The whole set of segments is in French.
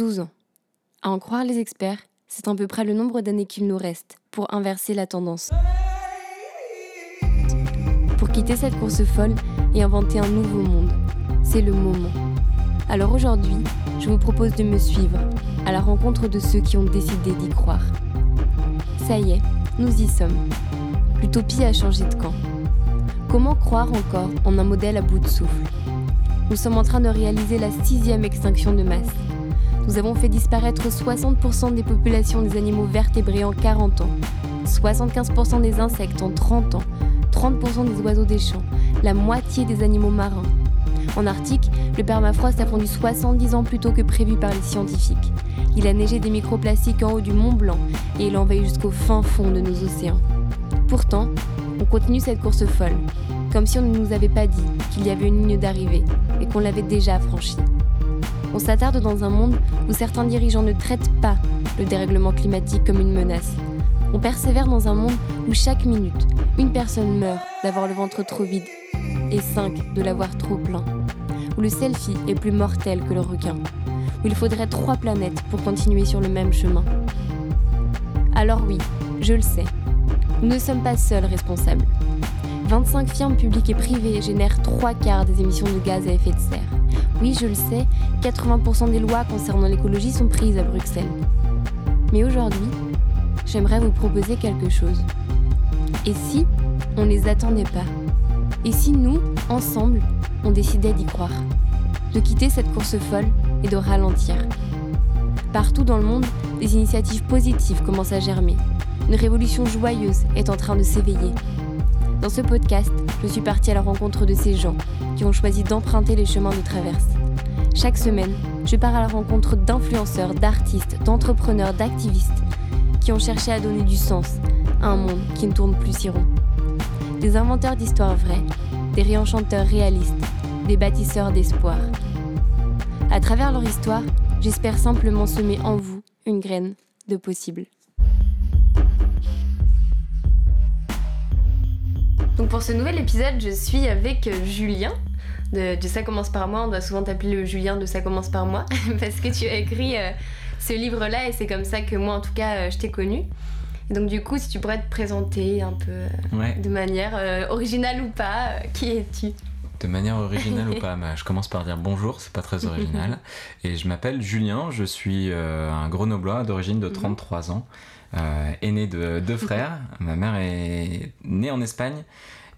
12 ans. À en croire les experts, c'est à peu près le nombre d'années qu'il nous reste pour inverser la tendance. Pour quitter cette course folle et inventer un nouveau monde, c'est le moment. Alors aujourd'hui, je vous propose de me suivre à la rencontre de ceux qui ont décidé d'y croire. Ça y est, nous y sommes. L'utopie a changé de camp. Comment croire encore en un modèle à bout de souffle? Nous sommes en train de réaliser la sixième extinction de masse. Nous avons fait disparaître 60% des populations des animaux vertébrés en 40 ans, 75% des insectes en 30 ans, 30% des oiseaux des champs, la moitié des animaux marins. En Arctique, le permafrost a fondu 70 ans plus tôt que prévu par les scientifiques. Il a neigé des microplastiques en haut du Mont Blanc et il envahit jusqu'au fin fond de nos océans. Pourtant, on continue cette course folle, comme si on ne nous avait pas dit qu'il y avait une ligne d'arrivée et qu'on l'avait déjà franchie. On s'attarde dans un monde où certains dirigeants ne traitent pas le dérèglement climatique comme une menace. On persévère dans un monde où chaque minute, une personne meurt d'avoir le ventre trop vide et cinq de l'avoir trop plein. Où le selfie est plus mortel que le requin. Où il faudrait trois planètes pour continuer sur le même chemin. Alors oui, je le sais, nous ne sommes pas seuls responsables. 25 firmes publiques et privées génèrent trois quarts des émissions de gaz à effet de serre. Oui, je le sais, 80% des lois concernant l'écologie sont prises à Bruxelles. Mais aujourd'hui, j'aimerais vous proposer quelque chose. Et si on ne les attendait pas? Et si nous, ensemble, on décidait d'y croire? De quitter cette course folle et de ralentir Partout dans le monde, des initiatives positives commencent à germer. Une révolution joyeuse est en train de s'éveiller. Dans ce podcast, je suis partie à la rencontre de ces gens qui ont choisi d'emprunter les chemins de traverse. Chaque semaine, je pars à la rencontre d'influenceurs, d'artistes, d'entrepreneurs, d'activistes qui ont cherché à donner du sens à un monde qui ne tourne plus si rond. Des inventeurs d'histoires vraies, des réenchanteurs réalistes, des bâtisseurs d'espoir. À travers leur histoire, j'espère simplement semer en vous une graine de possible. Donc pour ce nouvel épisode, je suis avec euh, Julien de, Ça commence par moi. On doit souvent t'appeler le Julien de Ça commence par moi parce que tu as écrit euh, ce livre-là et c'est comme ça que moi en tout cas euh, je t'ai connu. donc du coup, si tu pourrais te présenter un peu de manière originale ou pas, qui es-tu? De manière originale ou pas bah, Je commence par dire bonjour, c'est pas très original. Et je m'appelle Julien, je suis un grenoblois d'origine de 33 mhm. ans. Euh, aîné de deux frères. Ma mère est née en Espagne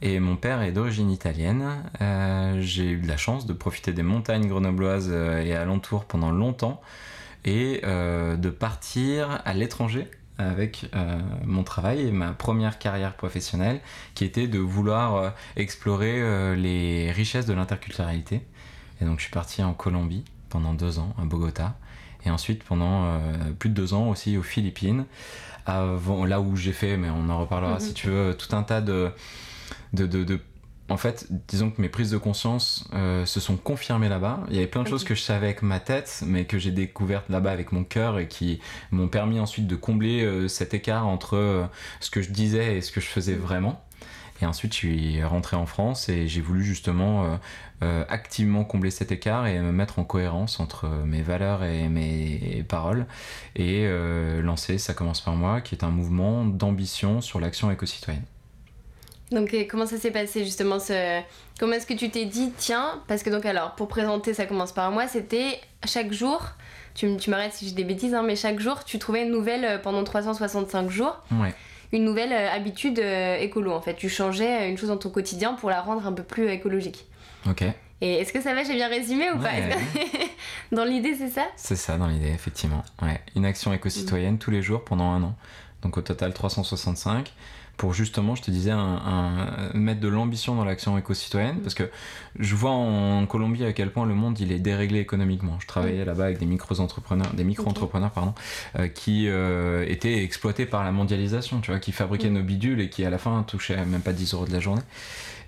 et mon père est d'origine italienne. Euh, j'ai eu de la chance de profiter des montagnes grenobloises euh, et alentours pendant longtemps et de partir à l'étranger avec mon travail et ma première carrière professionnelle qui était de vouloir explorer les richesses de l'interculturalité. Et donc je suis parti en Colombie pendant deux ans à Bogota et ensuite pendant euh, plus de deux ans aussi aux Philippines, avant, là où j'ai fait, mais on en reparlera mhm. si tu veux, tout un tas de, de, de, en fait, disons que mes prises de conscience euh, se sont confirmées là-bas. Il y avait plein de choses que je savais avec ma tête, mais que j'ai découvertes là-bas avec mon cœur et qui m'ont permis ensuite de combler euh, cet écart entre ce que je disais et ce que je faisais vraiment. Et ensuite, je suis rentré en France et j'ai voulu justement activement combler cet écart et me mettre en cohérence entre mes valeurs et mes paroles et euh, lancer Ça commence par moi, qui est un mouvement d'ambition sur l'action éco-citoyenne. Donc comment ça s'est passé justement ce... Comment est-ce que tu t'es dit tiens parce que donc alors pour présenter ça commence par moi c'était chaque jour tu, tu m'arrêtes si j'ai des bêtises hein, mais chaque jour tu trouvais une nouvelle pendant 365 jours. Ouais une nouvelle euh, habitude euh, écolo en fait. Tu changeais une chose dans ton quotidien pour la rendre un peu plus écologique. Ok. Et est-ce que ça va, j'ai bien résumé ou pas Dans l'idée, c'est ça? C'est ça, dans l'idée, effectivement. Ouais. Une action éco-citoyenne tous les jours pendant un an. Donc au total 365 pour justement, je te disais, un, mettre de l'ambition dans l'action éco-citoyenne, parce que je vois en Colombie à quel point le monde il est déréglé économiquement. Je travaillais là-bas avec des micro-entrepreneurs, des micro-entrepreneurs pardon, euh, qui euh, étaient exploités par la mondialisation, tu vois, qui fabriquaient nos bidules et qui à la fin touchaient même pas 10 euros de la journée.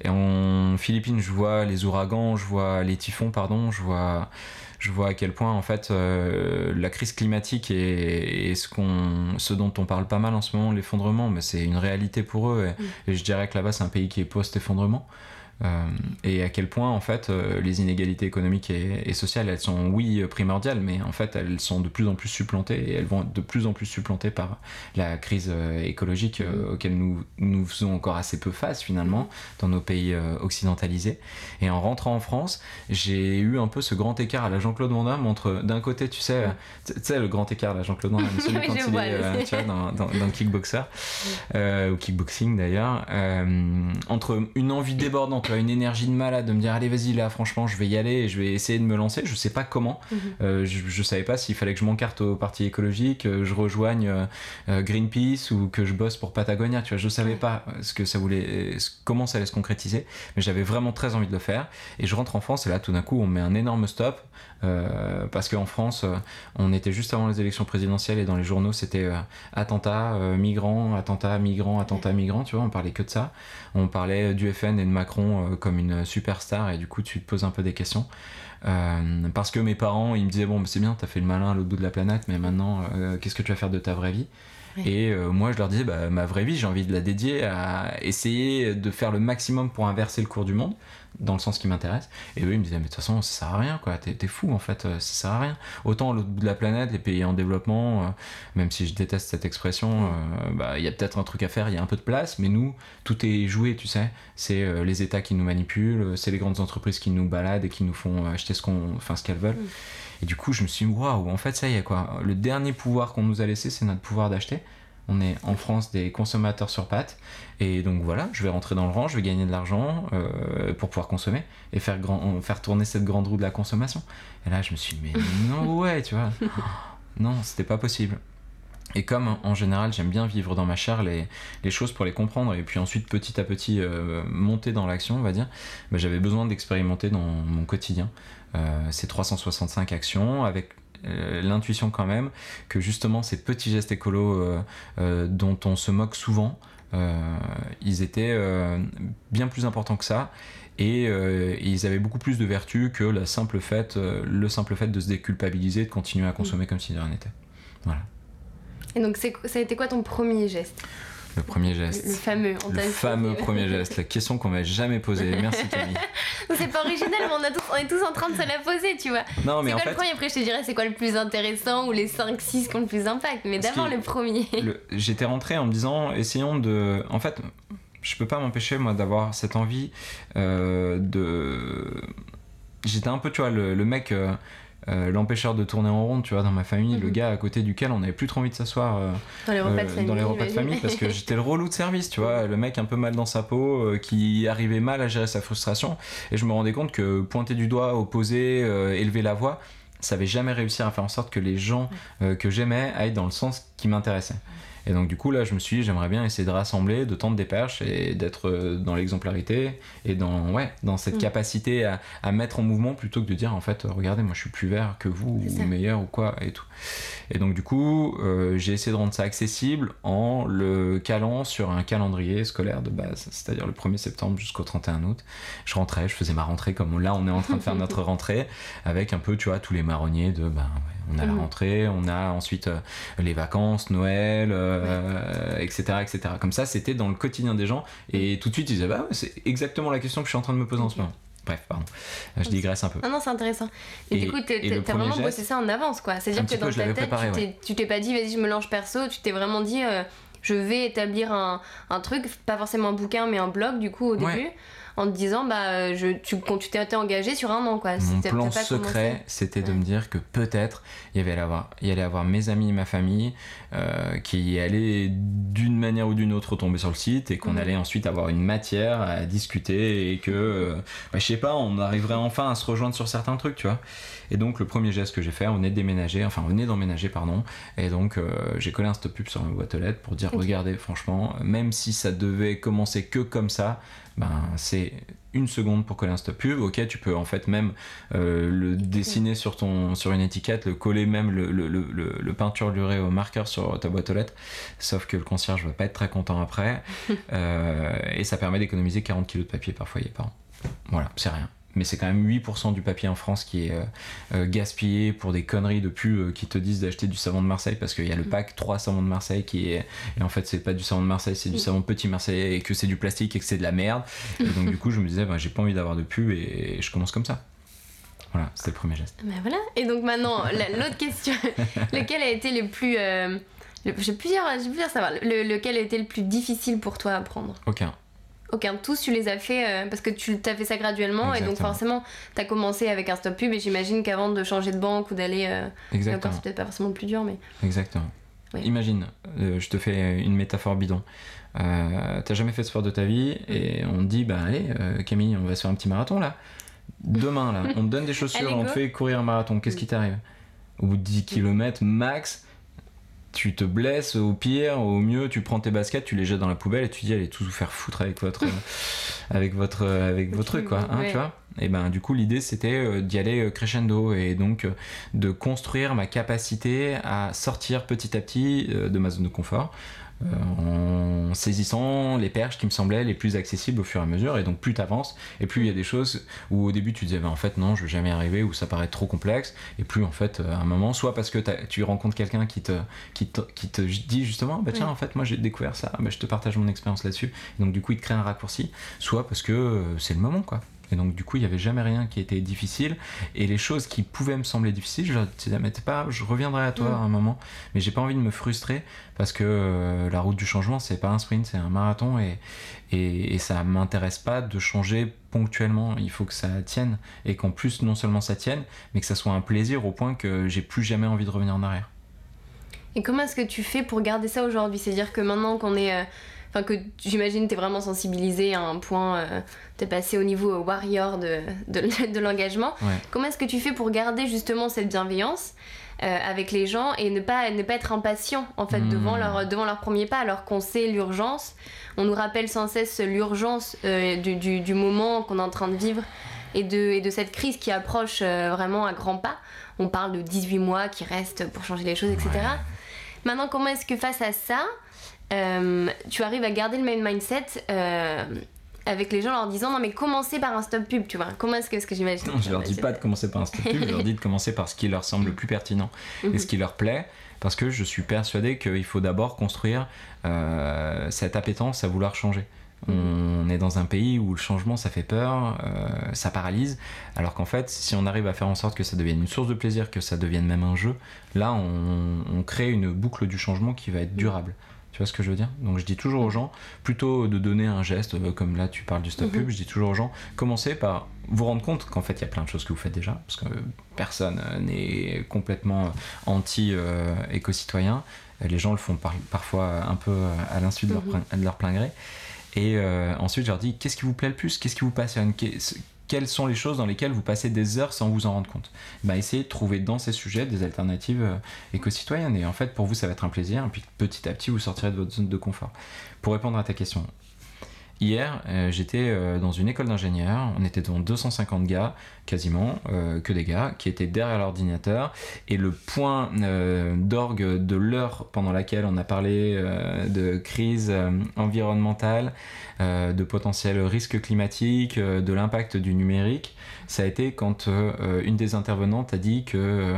Et en Philippines, je vois les ouragans, je vois les typhons, pardon, je vois je vois à quel point en fait euh, la crise climatique et, ce, qu'on, ce dont on parle pas mal en ce moment, l'effondrement, mais c'est une réalité pour eux. Et, mm. je dirais que là-bas, c'est un pays qui est post-effondrement. Euh, et à quel point en fait euh, les inégalités économiques et, sociales elles sont oui primordiales mais en fait elles sont de plus en plus supplantées et elles vont être de plus en plus supplantées par la crise euh, écologique mm. auquel nous nous faisons encore assez peu face finalement dans nos pays occidentalisés. Et en rentrant en France j'ai eu un peu ce grand écart à la Jean-Claude Van Damme entre d'un côté tu sais tu sais le grand écart à la Jean-Claude Van Damme celui quand il est tu vois, dans, dans, dans, le kickboxer ou kickboxing d'ailleurs entre une envie débordante une énergie de malade de me dire allez vas-y là franchement je vais y aller et je vais essayer de me lancer. Je sais pas comment. Mhm. euh, je, savais pas s'il fallait que je m'encarte au parti écologique euh, je rejoigne euh, Greenpeace ou que je bosse pour Patagonia tu vois. Je savais pas ce que ça voulait comment ça allait se concrétiser mais j'avais vraiment très envie de le faire. Et je rentre en France et là tout d'un coup on met un énorme stop parce qu'en France on était juste avant les élections présidentielles et dans les journaux c'était attentat migrants attentat migrants attentat migrants tu vois on parlait que de ça. On parlait du FN et de Macron euh, comme une superstar et du coup tu te poses un peu des questions. Euh, parce que mes parents ils me disaient bon c'est bien t'as fait le malin à l'autre bout de la planète mais maintenant euh, qu'est-ce que tu vas faire de ta vraie vie? Et moi, je leur disais, bah, ma vraie vie, j'ai envie de la dédier à essayer de faire le maximum pour inverser le cours du monde dans le sens qui m'intéresse. Et eux, ils me disaient, mais de toute façon, ça sert à rien, quoi. T'es, fou, en fait, ça sert à rien. Autant à l'autre bout de la planète, les pays en développement, euh, même si je déteste cette expression, euh, bah, il y a peut-être un truc à faire, il y a un peu de place, mais nous, tout est joué, tu sais. C'est euh, les États qui nous manipulent, c'est les grandes entreprises qui nous baladent et qui nous font acheter ce, qu'on, enfin, ce qu'elles veulent. Mm. Et du coup, je me suis dit, waouh, en fait, ça y est, quoi. Le dernier pouvoir qu'on nous a laissé, c'est notre pouvoir d'acheter. On est en France des consommateurs sur pattes. Et donc voilà, je vais rentrer dans le rang, je vais gagner de l'argent euh, pour pouvoir consommer et faire, grand, faire tourner cette grande roue de la consommation. Et là, je me suis dit, mais non, ouais, tu vois. Non, c'était pas possible. Et comme en général j'aime bien vivre dans ma chair les, les, choses pour les comprendre et puis ensuite petit à petit euh, monter dans l'action, on va dire, bah, j'avais besoin d'expérimenter dans mon quotidien euh, ces 365 actions avec euh, l'intuition quand même que justement ces petits gestes écolos euh, euh, dont on se moque souvent, ils étaient bien plus importants que ça et ils avaient beaucoup plus de vertu que la simple fait, le simple fait de se déculpabiliser, de continuer à consommer comme si de rien n'était. Voilà. Et donc ça a été quoi ton premier geste? Le premier geste. Le, fameux. le fameux premier geste. La question qu'on m'a jamais posée. Merci Camille. c'est pas original, mais on, a tous, on, est tous en train de se la poser, tu vois. Non, mais en quoi le premier? Après, je te dirais c'est quoi le plus intéressant ou les 5-6 qui ont le plus d'impact? Mais d'abord le premier. J'étais rentré en me disant essayons de. En fait, je peux pas m'empêcher, moi, d'avoir cette envie euh, de. J'étais un peu, tu vois, le, mec. Euh, euh, l'empêcheur de tourner en rond, tu vois, dans ma famille, le mhm. gars à côté duquel on n'avait plus trop envie de s'asseoir euh, dans les repas, de, euh, famille, parce que j'étais le relou de service, tu vois, le mec un peu mal dans sa peau, qui arrivait mal à gérer sa frustration, et je me rendais compte que pointer du doigt, opposer, élever la voix, ça avait jamais réussi à faire en sorte que les gens que j'aimais aillent dans le sens qui m'intéressait. Et donc du coup là je me suis dit j'aimerais bien essayer de rassembler, de tendre des perches et d'être euh, dans l'exemplarité et dans, ouais, dans cette mm. capacité à, à, mettre en mouvement plutôt que de dire en fait regardez moi je suis plus vert que vous ou meilleur ou quoi et tout. Et donc du coup euh, j'ai essayé de rendre ça accessible en le calant sur un calendrier scolaire de base, c'est-à-dire le 1er septembre jusqu'au 31 août. Je rentrais, je faisais ma rentrée comme là on est en train de faire notre rentrée avec un peu tu vois tous les marronniers de ben on a la rentrée, on a ensuite euh, les vacances, Noël, etc., euh, etc. Comme ça, c'était dans le quotidien des gens. Et tout de suite, ils disaient, bah c'est exactement la question que je suis en train de me poser en ce moment. Bref, pardon, euh, je digresse un peu. Non, non, c'est intéressant. Et, du coup, t'as vraiment bossé ça en avance, quoi. C'est-à-dire que dans ta tête, tu t'es pas dit, vas-y, je me lance perso, tu t'es vraiment dit, je vais établir un, un, truc, pas forcément un bouquin, mais un blog, du coup, au début en te disant bah je, tu, tu t'es engagé sur un an quoi. Mon plan secret c'était de me dire que peut-être il y avait avoir, il y allait avoir mes amis et ma famille euh, qui allaient d'une manière ou d'une autre tomber sur le site et qu'on mhm. allait ensuite avoir une matière à discuter et que euh, bah, je sais pas on arriverait enfin à se rejoindre sur certains trucs tu vois. Et donc le premier geste que j'ai fait on est de déménager enfin on est d'emménager pardon et donc euh, j'ai collé un stop pub sur ma boîte aux lettres pour dire regardez franchement même si ça devait commencer que comme ça ben, c'est une seconde pour coller un stop pub. Ok, tu peux en fait même euh, le dessiner sur, ton, sur une étiquette, le coller même, le, le, le, le peinturlurer au marqueur sur ta boîte aux lettres. Sauf que le concierge va pas être très content après. Euh, et ça permet d'économiser 40 kg de papier par foyer par an. Voilà, c'est rien. Mais c'est quand même 8% du papier en France qui est euh, euh, gaspillé pour des conneries de pub qui te disent d'acheter du savon de Marseille parce qu'il y a le mm. pack 3 savons de Marseille qui est et en fait c'est pas du savon de Marseille c'est du mm. savon petit Marseille et que c'est du plastique et que c'est de la merde. Et donc du coup je me disais bah, j'ai pas envie d'avoir de pub et, je commence comme ça. Voilà c'était le premier geste. Ben voilà. Et donc maintenant l'autre question lequel a été le plus j'ai plusieurs j'ai plusieurs savoir. Lequel a été le plus difficile pour toi à apprendre aucun aucun. Tous, tu les as fait euh, parce que tu as fait ça graduellement et donc forcément, tu as commencé avec un stop pub et j'imagine qu'avant de changer de banque ou d'aller. Euh, Exactement. C'est peut-être pas forcément le plus dur, mais. Exactement. Imagine, euh, je te fais une métaphore bidon. T'as jamais fait de sport de ta vie et on te dit, bah allez, Camille, on va se faire un petit marathon là. Demain là, on te donne des chaussures, on te fait courir un marathon. Qu'est-ce qui t'arrive? Au bout de 10 km max, tu te blesses, au pire, au mieux, tu prends tes baskets, tu les jettes dans la poubelle et tu dis allez tout vous faire foutre avec votre avec votre avec votre truc quoi, hein, tu vois. Et ben du coup l'idée c'était euh, d'y aller euh, crescendo et donc euh, de construire ma capacité à sortir petit à petit de ma zone de confort euh, en saisissant les perches qui me semblaient les plus accessibles au fur et à mesure. Et donc plus tu avances, et plus il y a des choses où au début tu disais bah, en fait non, je vais jamais y arriver, ou ça paraît trop complexe, et plus en fait à un moment, soit parce que tu rencontres quelqu'un qui te, qui, te, qui te dit justement bah tiens en fait moi j'ai découvert ça, bah, je te partage mon expérience là-dessus, donc du coup il te crée un raccourci, soit parce que euh, c'est le moment quoi. Et donc, du coup, il n'y avait jamais rien qui était difficile. Et les choses qui pouvaient me sembler difficiles, je leur disais, mais pas, je reviendrai à toi mm. à un moment. Mais j'ai pas envie de me frustrer parce que euh, la route du changement, c'est pas un sprint, c'est un marathon. Et, et, et ça m'intéresse pas de changer ponctuellement. Il faut que ça tienne. Et qu'en plus, non seulement ça tienne, mais que ça soit un plaisir au point que j'ai plus jamais envie de revenir en arrière. Et comment est-ce que tu fais pour garder ça aujourd'hui? C'est-à-dire que maintenant qu'on est. Euh, enfin que j'imagine t'es vraiment sensibilisé à un point, euh, t'es passé au niveau warrior de, de, l'engagement. Comment est-ce que tu fais pour garder justement cette bienveillance euh, avec les gens et ne pas, ne pas être impatient en fait devant, hmm. leur, devant leur premier pas alors qu'on sait l'urgence? On nous rappelle sans cesse l'urgence euh, du, du, du, moment qu'on est en train de vivre et de, et de cette crise qui approche vraiment à grands pas. On parle de 18 mois qui restent pour changer les choses, etc. Maintenant, comment est-ce que face à ça, euh, tu arrives à garder le même mindset euh, avec les gens en leur disant non mais commencez par un stop pub tu vois comment est-ce que, ce que j'imagine je leur dis pas de commencer par un stop pub je leur dis de commencer par ce qui leur semble le plus pertinent et mhm. ce qui leur plaît parce que je suis persuadé qu'il faut d'abord construire euh, cette appétence à vouloir changer on est dans un pays où le changement ça fait peur, ça paralyse, alors qu'en fait si on arrive à faire en sorte que ça devienne une source de plaisir, que ça devienne même un jeu, là on, on crée une boucle du changement qui va être durable. Tu vois ce que je veux dire? Donc je dis toujours aux gens, plutôt de donner un geste, euh, comme là tu parles du stop pub, mhm. je dis toujours aux gens, commencez par vous rendre compte qu'en fait il y a plein de choses que vous faites déjà, parce que personne euh, n'est complètement euh, anti-éco-citoyen. Les gens le font parfois un peu à l'insu de, leur, mhm. de leur plein gré. Et ensuite, je leur dis qu'est-ce qui vous plaît le plus? Qu'est-ce qui vous passionne? Quelles sont les choses dans lesquelles vous passez des heures sans vous en rendre compte bah, Essayez de trouver dans ces sujets des alternatives euh, éco-citoyennes. Et en fait, pour vous, ça va être un plaisir. Et puis petit à petit, vous sortirez de votre zone de confort. Pour répondre à ta question, Hier, euh, j'étais euh, dans une école d'ingénieurs, on était devant 250 gars, quasiment, que des gars, qui étaient derrière l'ordinateur, et le point d'orgue de l'heure pendant laquelle on a parlé de crise environnementale, euh, de potentiels risques climatiques, euh, de l'impact du numérique, ça a été quand euh, une des intervenantes a dit que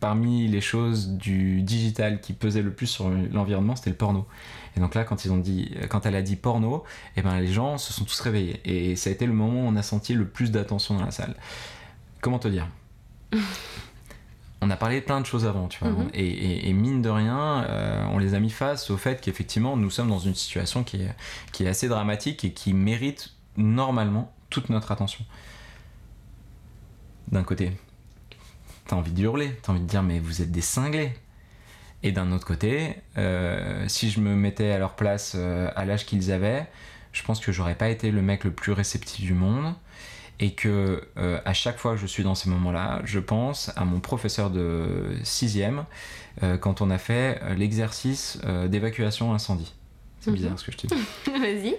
parmi les choses du digital qui pesaient le plus sur l'environnement, c'était le porno. Et donc là, quand, ils ont dit, quand elle a dit porno, et eh ben, les gens se sont tous réveillés. Et ça a été le moment où on a senti le plus d'attention dans la salle. Comment te dire? On a parlé de plein de choses avant, tu vois. Mhm. Et, mine de rien, euh, on les a mis face au fait qu'effectivement, nous sommes dans une situation qui est, qui est assez dramatique et qui mérite normalement toute notre attention. D'un côté, t'as envie de hurler, t'as envie de dire, mais vous êtes des cinglés. Et d'un autre côté, euh, si je me mettais à leur place euh, à l'âge qu'ils avaient, je pense que j'aurais pas été le mec le plus réceptif du monde et que euh, à chaque fois que je suis dans ces moments-là, je pense à mon professeur de sixième euh, quand on a fait l'exercice d'évacuation incendie. C'est bizarre mhm. ce que je te dis. Vas-y.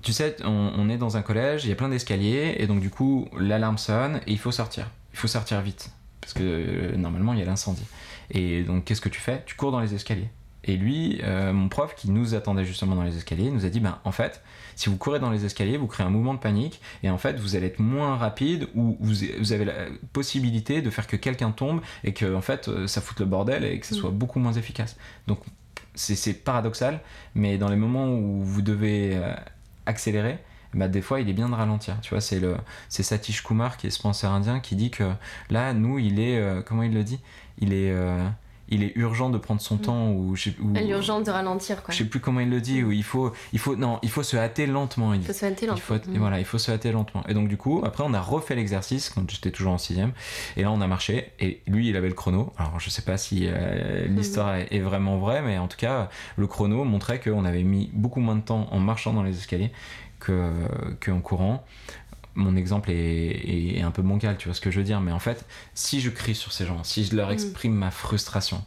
Tu sais, on, est dans un collège, il y a plein d'escaliers, et donc du coup, l'alarme sonne et il faut sortir. Il faut sortir vite, parce que normalement, il y a l'incendie. Et donc, qu'est-ce que tu fais? Tu cours dans les escaliers. Et lui, euh, mon prof, qui nous attendait justement dans les escaliers, nous a dit, ben, en fait, si vous courez dans les escaliers, vous créez un mouvement de panique, et en fait, vous allez être moins rapide, ou vous, vous avez la possibilité de faire que quelqu'un tombe, et que, en fait, euh, ça foute le bordel, et que ce Mm. soit beaucoup moins efficace. Donc, c'est c'est paradoxal, mais dans les moments où vous devez euh, accélérer, bah, des fois il est bien de ralentir. Tu vois, c'est le c'est Satish Kumar qui est ce penseur indien qui dit que là, nous, il est euh, comment il le dit? Il est euh, il est urgent de prendre son Mm. temps ou ou- L'urgence de ralentir, quoi. je sais plus comment il le dit où il faut il faut non il faut se hâter lentement. Il Il faut se hâter Il faut, lentement. et voilà, il faut se hâter lentement. Et donc du coup, après on a refait l'exercice quand j'étais toujours en sixième. Et là on a marché. Et lui il avait le chrono. Alors je sais pas si euh, l'histoire est, est vraiment vraie, mais en tout cas le chrono montrait qu'on avait mis beaucoup moins de temps en marchant dans les escaliers que qu'en courant. Mon exemple est, est- est un peu bancal, tu vois ce que je veux dire. Mais en fait, si je crie sur ces gens, si je leur Mm. exprime ma frustration,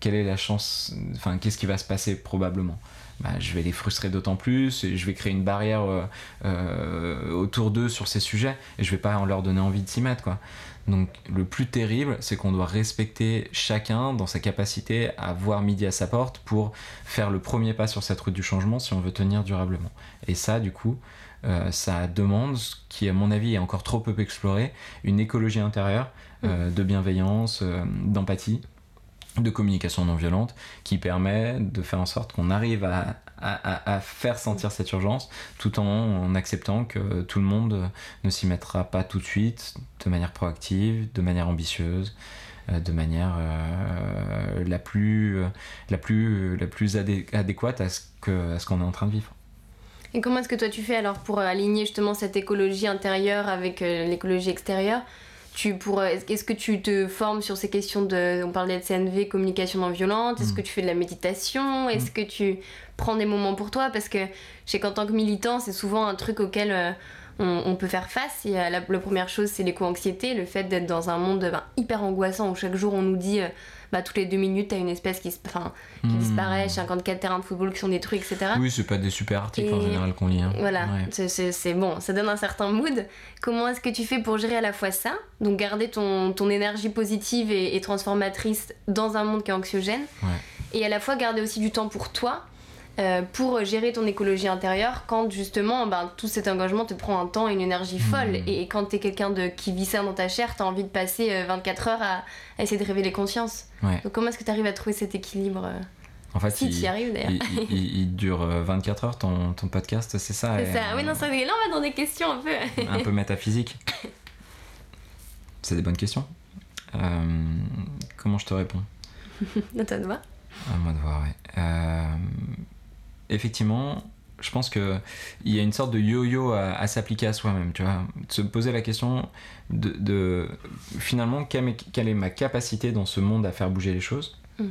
quelle est la chance Enfin, qu'est-ce qui va se passer probablement? Bah, je vais les frustrer d'autant plus et je vais créer une barrière euh, euh, autour d'eux sur ces sujets et je vais pas en leur donner envie de s'y mettre quoi. Donc le plus terrible, c'est qu'on doit respecter chacun dans sa capacité à voir midi à sa porte pour faire le premier pas sur cette route du changement si on veut tenir durablement. Et ça, du coup, euh, ça demande, ce qui à mon avis est encore trop peu exploré, une écologie intérieure euh, de bienveillance, euh, d'empathie, de communication non violente, qui permet de faire en sorte qu'on arrive à, à- à- faire sentir cette urgence, tout en, en acceptant que tout le monde ne s'y mettra pas tout de suite, de manière proactive, de manière ambitieuse, euh, de manière euh, la plus, la plus, la plus adé- adéquate à ce qu'on est en train de vivre. Et comment est-ce que toi tu fais alors pour euh, aligner justement cette écologie intérieure avec l'écologie extérieure? Tu pour, euh, est-ce que tu te formes sur ces questions de. On parlait de CNV, communication non violente. Est-ce Mm. que tu fais de la méditation Est-ce que tu prends des moments pour toi? Parce que je sais qu'en tant que militant, c'est souvent un truc auquel euh, on, on peut faire face. Et, euh, la, la première chose, c'est l'éco-anxiété, le fait d'être dans un monde ben, hyper angoissant où chaque jour on nous dit. euh, bah, toutes les deux minutes, t'as une espèce qui, se- qui Hmm. disparaît, 54 terrains de football qui sont détruits, etc. Oui, c'est pas des super articles en général qu'on lit. hein. Voilà, Ouais. c'est- bon, ça donne un certain mood. Comment est-ce que tu fais pour gérer à la fois ça, donc garder ton, ton énergie positive et, et transformatrice dans un monde qui est anxiogène, Ouais. et à la fois garder aussi du temps pour toi, euh, pour gérer ton écologie intérieure quand justement ben, tout cet engagement te prend un temps et une énergie folle. Mhm. Et, et quand t'es quelqu'un de, qui vit ça dans ta chair, t'as envie de passer euh, 24 heures à, à essayer de révéler conscience. Ouais. Donc comment est-ce que tu arrives à trouver cet équilibre euh, En fait, Si il, tu y arrives d'ailleurs? il, il- il- dure euh, 24 heures ton, ton podcast, c'est ça C'est ça. euh, Oui, non, ça, là on va dans des questions un peu. un peu métaphysique C'est des bonnes questions. Euh, comment je te réponds? À toi de voir. À moi de voir. Euh, effectivement, je pense que il y a une sorte de yo-yo à, à s'appliquer à soi-même, tu vois. De se poser la question de, de- finalement quelle est, quelle est ma capacité dans ce monde à faire bouger les choses, Mm.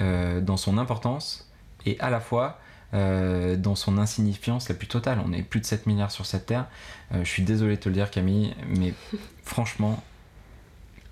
euh, dans son importance et à la fois euh, dans son insignifiance la plus totale. On est plus de 7 milliards sur cette terre. Euh, je suis désolé de te le dire, Camille, mais franchement,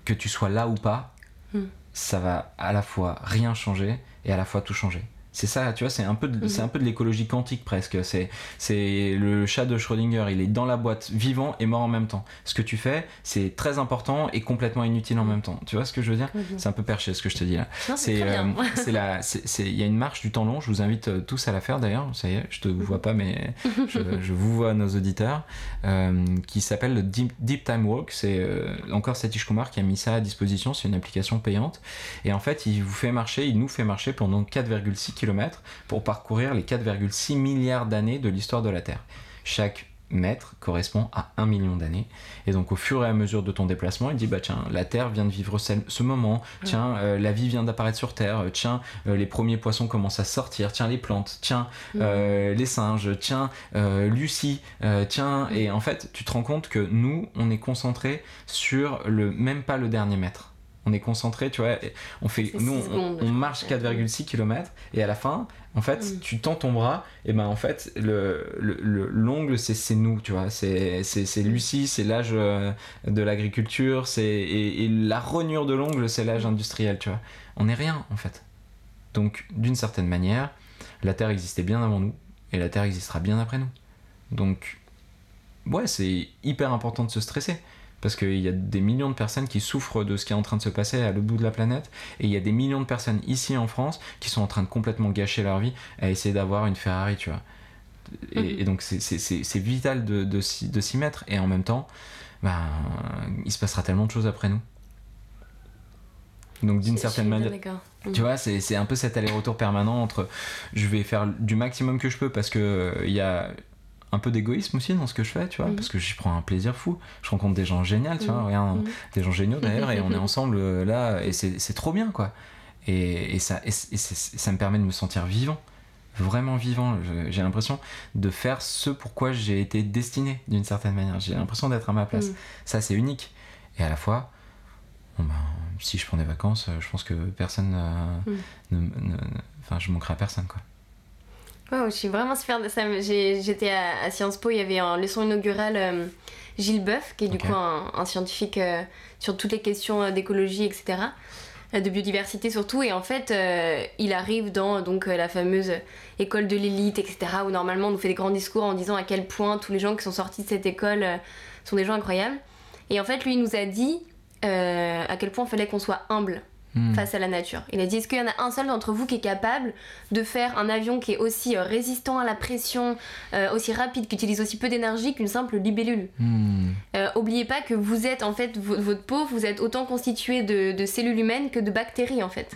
que tu sois là ou pas, Mm. ça va à la fois rien changer et à la fois tout changer. C'est ça, tu vois, c'est un peu de, c'est un peu de l'écologie quantique presque. C'est, c'est le chat de Schrödinger, il est dans la boîte, vivant et mort en même temps. Ce que tu fais, c'est très important et complètement inutile en même temps. Tu vois ce que je veux dire? C'est un peu perché ce que je te dis là. Non, c'est C'est, euh, c'est la, c'est, c'est- il y a une marche du temps long. Je vous invite euh, tous à la faire d'ailleurs. Ça y est, je te vois pas, mais je, je vous vois nos auditeurs, euh, qui s'appelle le Deep, Deep Time Walk. C'est euh, encore Satish Kumar qui a mis ça à disposition. C'est une application payante. Et en fait, il vous fait marcher, il nous fait marcher pendant 4,6 km pour parcourir les 4,6 milliards d'années de l'histoire de la Terre. Chaque mètre correspond à 1 million d'années. Et donc au fur et à mesure de ton déplacement, il dit bah tiens, la Terre vient de vivre ce, moment, tiens, euh, la vie vient d'apparaître sur Terre, euh, tiens, euh, les premiers poissons commencent à sortir, tiens, les plantes, tiens, euh, les singes, tiens, Lucie, tiens, et en fait, tu te rends compte que nous, on est concentré sur le même pas le dernier mètre. On est concentré, tu vois, on fait, nous, on, secondes, on je marche crois. 4,6 km et à la fin, en fait, Mm. tu tends ton bras, et ben en fait, le le- le- l'ongle, c'est nous, tu vois, c'est c'est- c'est Lucie, c'est l'âge euh, de l'agriculture, c'est et, et la rognure de l'ongle, c'est l'âge industriel, tu vois. On n'est rien en fait. Donc, d'une certaine manière, la Terre existait bien avant nous, et la Terre existera bien après nous. Donc, ouais, c'est hyper important de se stresser. Parce qu'il y a des millions de personnes qui souffrent de ce qui est en train de se passer à l'autre bout de la planète, et il y a des millions de personnes ici en France qui sont en train de complètement gâcher leur vie à essayer d'avoir une Ferrari, tu vois. Et, et donc c'est vital de, de, s'y mettre, et en même temps, ben, il se passera tellement de choses après nous. Donc d'une certaine manière, tu mm. vois, c'est un peu cet aller-retour permanent entre je vais faire du maximum que je peux parce que il y a un peu d'égoïsme aussi dans ce que je fais, tu vois, mm. parce que j'y prends un plaisir fou. Je rencontre des gens géniaux, tu vois, mm. des gens géniaux d'ailleurs, et on est ensemble euh, là, et c'est trop bien, quoi. Et, et ça, et, ça me permet de me sentir vivant, vraiment vivant. J'ai l'impression de faire ce pourquoi j'ai été destiné d'une certaine manière. J'ai l'impression d'être à ma place. Ça, c'est unique. Et à la fois, bon ben, si je prends des vacances, euh, je pense que personne. Euh, ne, enfin, je manquerai à personne, quoi. Je suis vraiment super de ça. J'étais à, Sciences Po, il y avait en leçon inaugurale euh, Gilles Boeuf, qui est du coup un, scientifique sur toutes les questions d'écologie, etc. De biodiversité surtout. Et en fait, il arrive dans donc, la fameuse école de l'élite, etc., où normalement on nous fait des grands discours en disant à quel point tous les gens qui sont sortis de cette école sont des gens incroyables. Et en fait, lui, il nous a dit euh, à quel point il fallait qu'on soit humble hmm. face à la nature. Il a dit est-ce qu'il y en a un seul d'entre vous qui est capable de faire un avion qui est aussi euh, résistant à la pression, euh, aussi rapide, qui utilise aussi peu d'énergie qu'une simple libellule? Hmm. Oubliez pas que vous êtes en fait votre peau, vous êtes autant constitué de, cellules humaines que de bactéries en fait.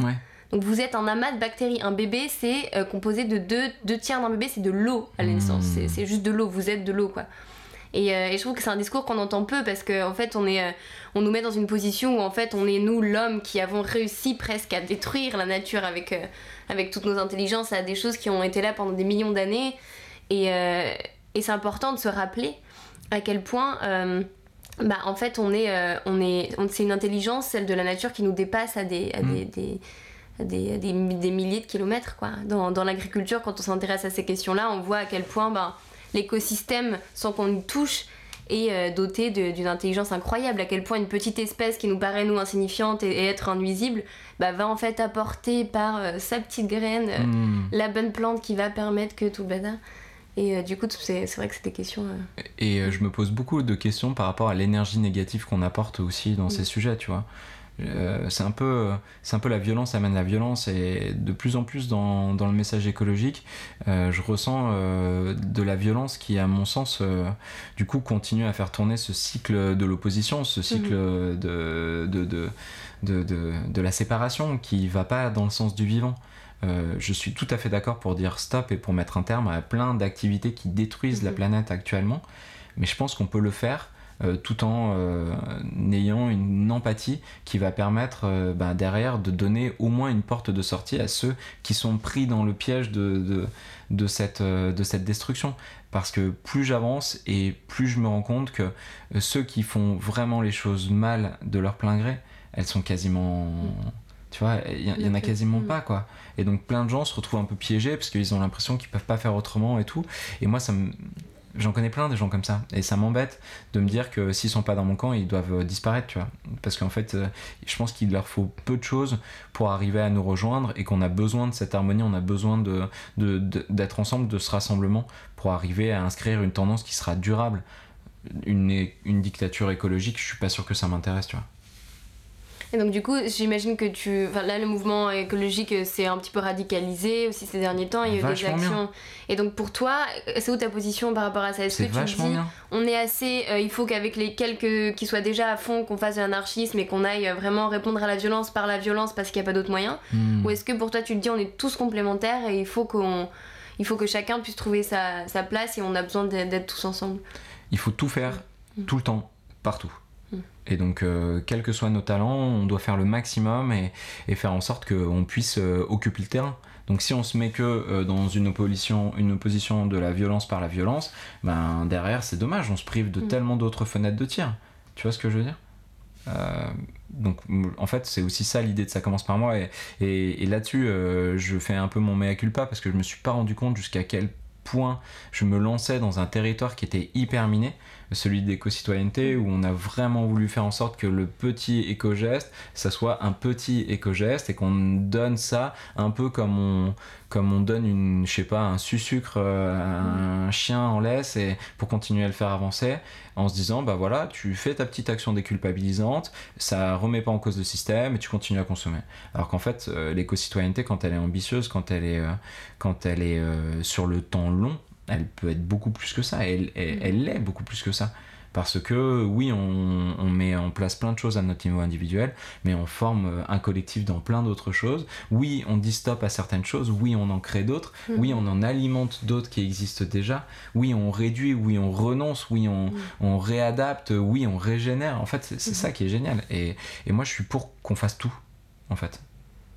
Donc vous êtes un amas de bactéries. Un bébé, c'est composé de deux, deux tiers d'un bébé, c'est de l'eau à la naissance. Hmm. C'est juste de l'eau, vous êtes de l'eau quoi. Euh, et, je trouve que c'est un discours qu'on entend peu parce qu'en en fait, on, est, euh, on nous met dans une position où en fait, on est nous, l'homme, qui avons réussi presque à détruire la nature avec, euh, avec toutes nos intelligences, à des choses qui ont été là pendant des millions d'années. Et, et c'est important de se rappeler à quel point. bah, en fait, on est, on est, c'est une intelligence, celle de la nature, qui nous dépasse à des, à des, mm. des, des, des, milliers de kilomètres. Quoi. Dans, dans l'agriculture, quand on s'intéresse à ces questions-là, on voit à quel point bah, l'écosystème, sans qu'on y touche, est euh, doté d'une intelligence incroyable. À quel point une petite espèce qui nous paraît nous insignifiante et, être innuisible bah, va en fait apporter par euh, sa petite graine euh, hmm. la bonne plante qui va permettre que tout le bazar. Et du coup, c'est vrai que c'est des questions. Et je me pose beaucoup de questions par rapport à l'énergie négative qu'on apporte aussi dans ces sujets, tu vois. Euh, c'est un peu c'est un peu la violence amène la violence et de plus en plus dans, dans le message écologique euh, je ressens euh, de la violence qui à mon sens du coup continue à faire tourner ce cycle de l'opposition ce cycle mhm. de, de, de, de, de, la séparation qui va pas dans le sens du vivant je suis tout à fait d'accord pour dire stop et pour mettre un terme à plein d'activités qui détruisent la mhm. planète actuellement mais je pense qu'on peut le faire euh, tout en euh, ayant une empathie qui va permettre euh, bah, derrière de donner au moins une porte de sortie à ceux qui sont pris dans le piège de, de, cette, de cette destruction. Parce que plus j'avance et plus je me rends compte que ceux qui font vraiment les choses mal de leur plein gré, elles sont quasiment tu vois il y, en a quasiment pas quoi. Et donc plein de gens se retrouvent un peu piégés parce qu'ils ont l'impression qu'ils peuvent pas faire autrement et tout. Et moi ça me J'en connais plein des gens comme ça. Et ça m'embête de me dire que s'ils sont pas dans mon camp, ils doivent euh, disparaître, tu vois. Parce qu'en fait, euh, je pense qu'il leur faut peu de choses pour arriver à nous rejoindre et qu'on a besoin de cette harmonie, on a besoin de, d'être ensemble, de ce rassemblement pour arriver à inscrire une tendance qui sera durable. Une, une dictature écologique, je suis pas sûr que ça m'intéresse, tu vois. Et donc, du coup, j'imagine que tu. Enfin, là, le mouvement écologique euh, s'est un petit peu radicalisé aussi ces derniers temps. Il y a eu des actions. Et donc, pour toi, c'est où ta position par rapport à ça? Est-ce que tu dis, on est assez. Euh, il faut qu'avec les quelques qui soient déjà à fond, qu'on fasse de l'anarchisme et qu'on aille vraiment répondre à la violence par la violence parce qu'il n'y a pas d'autre moyen hmm. Ou est-ce que pour toi, tu te dis, on est tous complémentaires et il faut qu'on. Il faut que chacun puisse trouver sa, sa place et on a besoin d'être tous ensemble? Il faut tout faire, hmm. tout le temps, partout. Et donc, euh, quels que soient nos talents, on doit faire le maximum et, faire en sorte qu'on puisse euh, occuper le terrain. Donc, si on se met que euh, dans une opposition, une opposition de la violence par la violence, ben derrière, c'est dommage, on se prive de mm. tellement d'autres fenêtres de tir. Tu vois ce que je veux dire? Donc en fait c'est aussi ça l'idée de ça commence par moi et, et, là-dessus je fais un peu mon mea culpa parce que je me suis pas rendu compte jusqu'à quel point je me lançais dans un territoire qui était hyper miné, celui d'éco-citoyenneté, où on a vraiment voulu faire en sorte que le petit éco-geste, ça soit un petit éco-geste et qu'on donne ça un peu comme on, comme on donne une, je sais pas, un sucre euh, à un chien en laisse et pour continuer à le faire avancer en se disant bah voilà tu fais ta petite action déculpabilisante ça remet pas en cause le système et tu continues à consommer. Alors qu'en fait euh, l'éco-citoyenneté quand elle est ambitieuse quand elle est euh, quand elle est sur le temps long elle peut être beaucoup plus que ça elle, elle, elle l'est beaucoup plus que ça parce que oui, on, met en place plein de choses à notre niveau individuel, mais on forme euh, un collectif dans plein d'autres choses. Oui, on dit stop à certaines choses, oui, on en crée d'autres, mhm. oui, on en alimente d'autres qui existent déjà, oui, on réduit, oui, on renonce, oui, on, mhm. réadapte, oui, on régénère. En fait, c'est ça qui est génial. Et, moi, je suis pour qu'on fasse tout, en fait.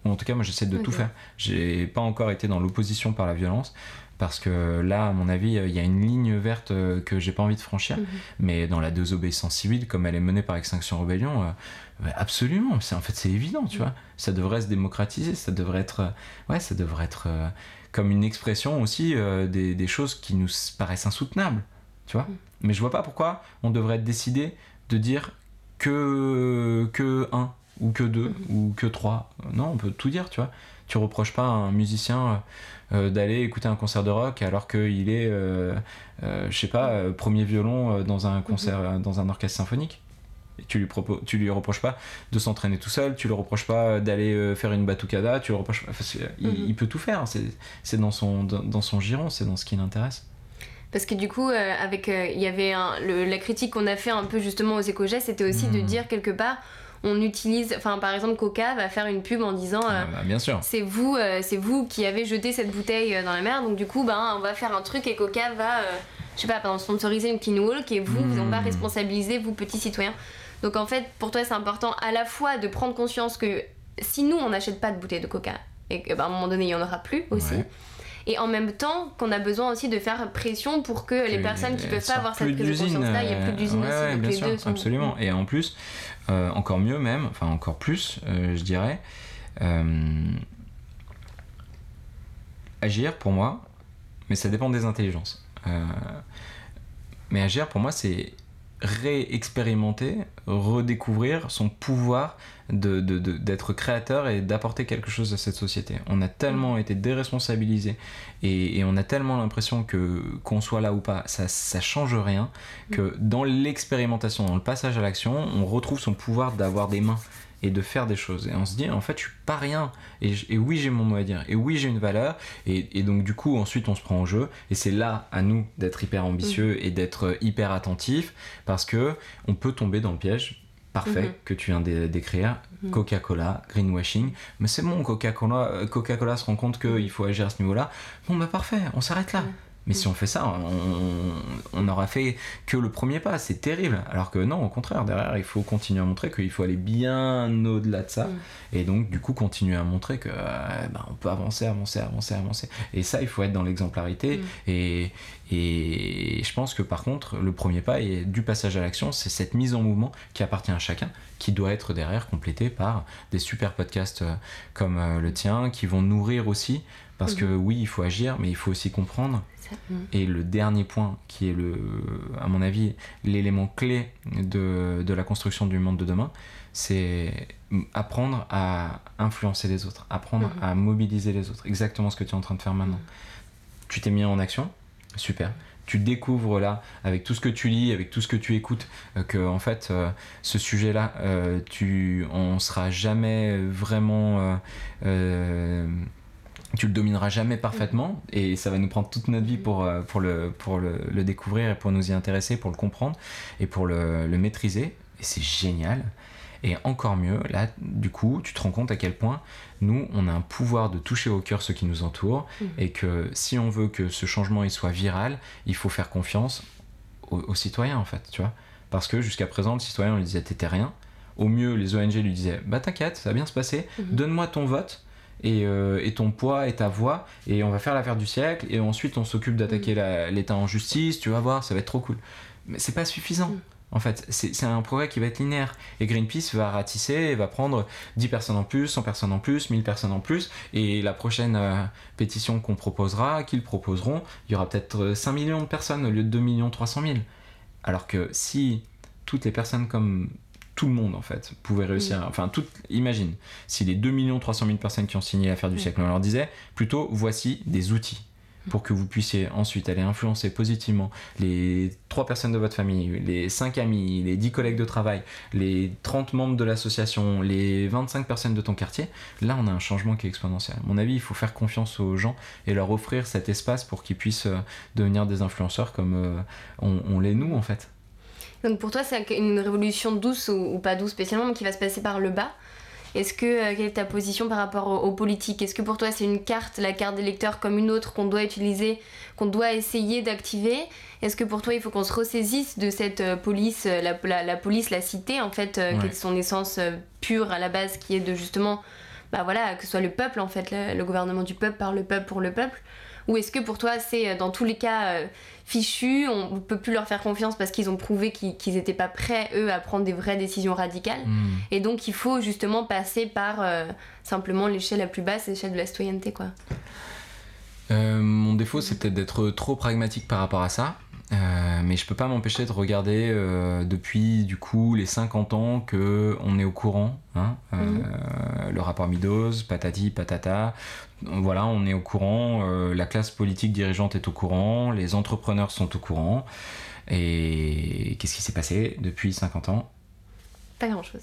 En tout cas, moi, j'essaie de tout faire. J'ai pas encore été dans l'opposition par la violence parce que là, à mon avis, il y a une ligne verte euh, que j'ai pas envie de franchir. Mhm. Mais dans la désobéissance civile, comme elle est menée par Extinction Rebellion, euh, absolument. en fait, c'est évident, tu mhm. vois. Ça devrait se démocratiser, ça devrait être, euh, ouais, ça devrait être comme une expression aussi des, choses qui nous paraissent insoutenables, tu vois. Mhm. Mais je vois pas pourquoi on devrait décider de dire que que un ou que deux ou que trois. Non, on peut tout dire, tu vois. Tu reproches pas à un musicien euh, d'aller écouter un concert de rock alors qu'il est, euh, euh, je sais pas, premier violon dans un concert, mhm. dans un orchestre symphonique. Tu lui, tu lui reproches pas de s'entraîner tout seul, tu lui reproches pas d'aller faire une batucada, tu le reproches il, mhm. il, peut tout faire, c'est dans son, dans, son giron, c'est dans ce qui l'intéresse. Parce que du coup, avec, il y avait la critique qu'on a fait un peu justement aux éco-gestes, c'était aussi de mhm. dire quelque part, on utilise, enfin par exemple Coca va faire une pub en disant ah, euh, bah, bien sûr. c'est vous, euh, c'est vous qui avez jeté cette bouteille euh, dans la mer, donc du coup ben on va faire un truc et Coca va, je sais pas, sponsoriser une clean walk et vous, vous on va responsabiliser vous petits citoyens. Donc en fait pour toi c'est important à la fois de prendre conscience que si nous on n'achète pas de bouteilles de Coca et qu'à ben, un moment donné il y en aura plus aussi et en même temps qu'on a besoin aussi de faire pression pour que les personnes qui peuvent pas avoir cette prise de conscience-là, il n'y a plus d'usines aussi. bien sûr, absolument. Et en plus, euh, encore mieux même, enfin encore plus, euh, je dirais, euh, agir pour moi, mais ça dépend des intelligences. mais agir pour moi, c'est réexpérimenter, redécouvrir son pouvoir d'être de, de, créateur et d'apporter quelque chose à cette société. On a tellement mm. été déresponsabilisés et, et on a tellement l'impression que qu'on soit là ou pas, ça, ça change rien, que mm. dans l'expérimentation, dans le passage à l'action, on retrouve son pouvoir d'avoir des mains et de faire des choses. Et on se dit, en fait, je suis pas rien. Et, et oui, j'ai mon mot à dire. Et oui, j'ai une valeur. Et, et, donc, du coup, ensuite, on se prend au jeu. Et c'est là, à nous, d'être hyper ambitieux mm. et d'être hyper attentif. Parce que on peut tomber dans le piège parfait mm-hmm. que tu viens d'écrire. Mm. Coca-Cola, greenwashing. Mais c'est bon, Coca-Cola euh, Coca -Cola se rend compte qu'il faut agir à ce niveau-là. Bon, bah parfait, on s'arrête là. Mais si on fait ça, on, n'aura fait que le premier pas, c'est terrible. Alors que non, au contraire, derrière, il faut continuer à montrer qu'il faut aller bien au-delà de ça. Mm. Et donc, du coup, continuer à montrer que euh, ben, on peut avancer, avancer, avancer, avancer. Et ça, il faut être dans l'exemplarité. Mm. Et, et je pense que par contre, le premier pas et du passage à l'action, c'est cette mise en mouvement qui appartient à chacun, qui doit être derrière complété par des super podcasts euh, comme euh, le tien, qui vont nourrir aussi. Parce mm. que oui, il faut agir, mais il faut aussi comprendre et le dernier point, qui est, le, à mon avis, l'élément clé de, de, la construction du monde de demain, c'est apprendre à influencer les autres, apprendre mhm. à mobiliser les autres. Exactement ce que tu es en train de faire maintenant. Mhm. Tu t'es mis en action, super. Tu découvres là, avec tout ce que tu lis, avec tout ce que tu écoutes, euh, que en fait, euh, ce sujet-là, euh, tu, on sera jamais vraiment tu le domineras jamais parfaitement et ça va nous prendre toute notre vie pour, euh, pour, le, pour le, découvrir et pour nous y intéresser, pour le comprendre et pour le, maîtriser. Et c'est génial. Et encore mieux, là, du coup, tu te rends compte à quel point nous, on a un pouvoir de toucher au cœur ceux qui nous entourent mmh. et que si on veut que ce changement il soit viral, il faut faire confiance aux, citoyens en fait, tu vois. Parce que jusqu'à présent, le citoyen on lui disait t'étais rien. Au mieux, les ONG lui disaient bah t'inquiète, ça va bien se passer, mmh. donne-moi ton vote euh, et, ton poids et ta voix et on va faire l'affaire du siècle et ensuite on s'occupe d'attaquer mm. l'État en justice, tu vas voir, ça va être trop cool. Mais c'est pas suffisant. Mm. En fait, c'est un progrès qui va être linéaire. Et Greenpeace va ratisser et va prendre 10 personnes en plus, 100 personnes en plus, 1000 personnes en plus. Et la prochaine euh, pétition qu'on proposera, qu'ils proposeront, il y aura peut-être 5 millions de personnes au lieu de 2 millions 300 000. Alors que si toutes les personnes comme tout le monde en fait pouvait réussir. Enfin, tout, imagine, si les 2 300 000 personnes qui ont signé l'affaire du siècle, on leur disait plutôt voici des outils pour que vous puissiez ensuite aller influencer positivement les 3 personnes de votre famille, les 5 amis, les 10 collègues de travail, les 30 membres de l'association, les 25 personnes de ton quartier, là on a un changement qui est exponentiel. À mon avis, il faut faire confiance aux gens et leur offrir cet espace pour qu'ils puissent euh, devenir des influenceurs comme euh, on, on l'est nous en fait. Donc pour toi, c'est une révolution douce ou, pas douce spécialement, mais qui va se passer par le bas. Est-ce que euh, quelle est ta position par rapport aux, politiques Est-ce que pour toi c'est une carte, la carte d'électeur comme une autre qu'on doit utiliser, qu'on doit essayer d'activer? Est-ce que pour toi il faut qu'on se ressaisisse de cette euh, police, euh, la, police, la cité en fait, qui est son essence pure à la base, qui est de justement, bah voilà, que ce soit le peuple en fait, le gouvernement du peuple par le peuple pour le peuple? Ou est-ce que pour toi, c'est euh, dans tous les cas euh, fichu, on ne peut plus leur faire confiance parce qu'ils ont prouvé qu'ils n'étaient pas prêts, eux, à prendre des vraies décisions radicales. Hmm. Et donc, il faut justement passer par euh, simplement l'échelle la plus basse, l'échelle de la citoyenneté, quoi. mon défaut, c'est peut-être d'être trop pragmatique par rapport à ça. Euh, mais je peux pas m'empêcher de regarder euh, depuis du coup les 50 ans que on est au courant. Hein, euh, mhm. Le rapport Midos, patati patata. Voilà, on est au courant. la classe politique dirigeante est au courant. Les entrepreneurs sont au courant. Et qu'est-ce qui s'est passé depuis 50 ans? Pas grand chose.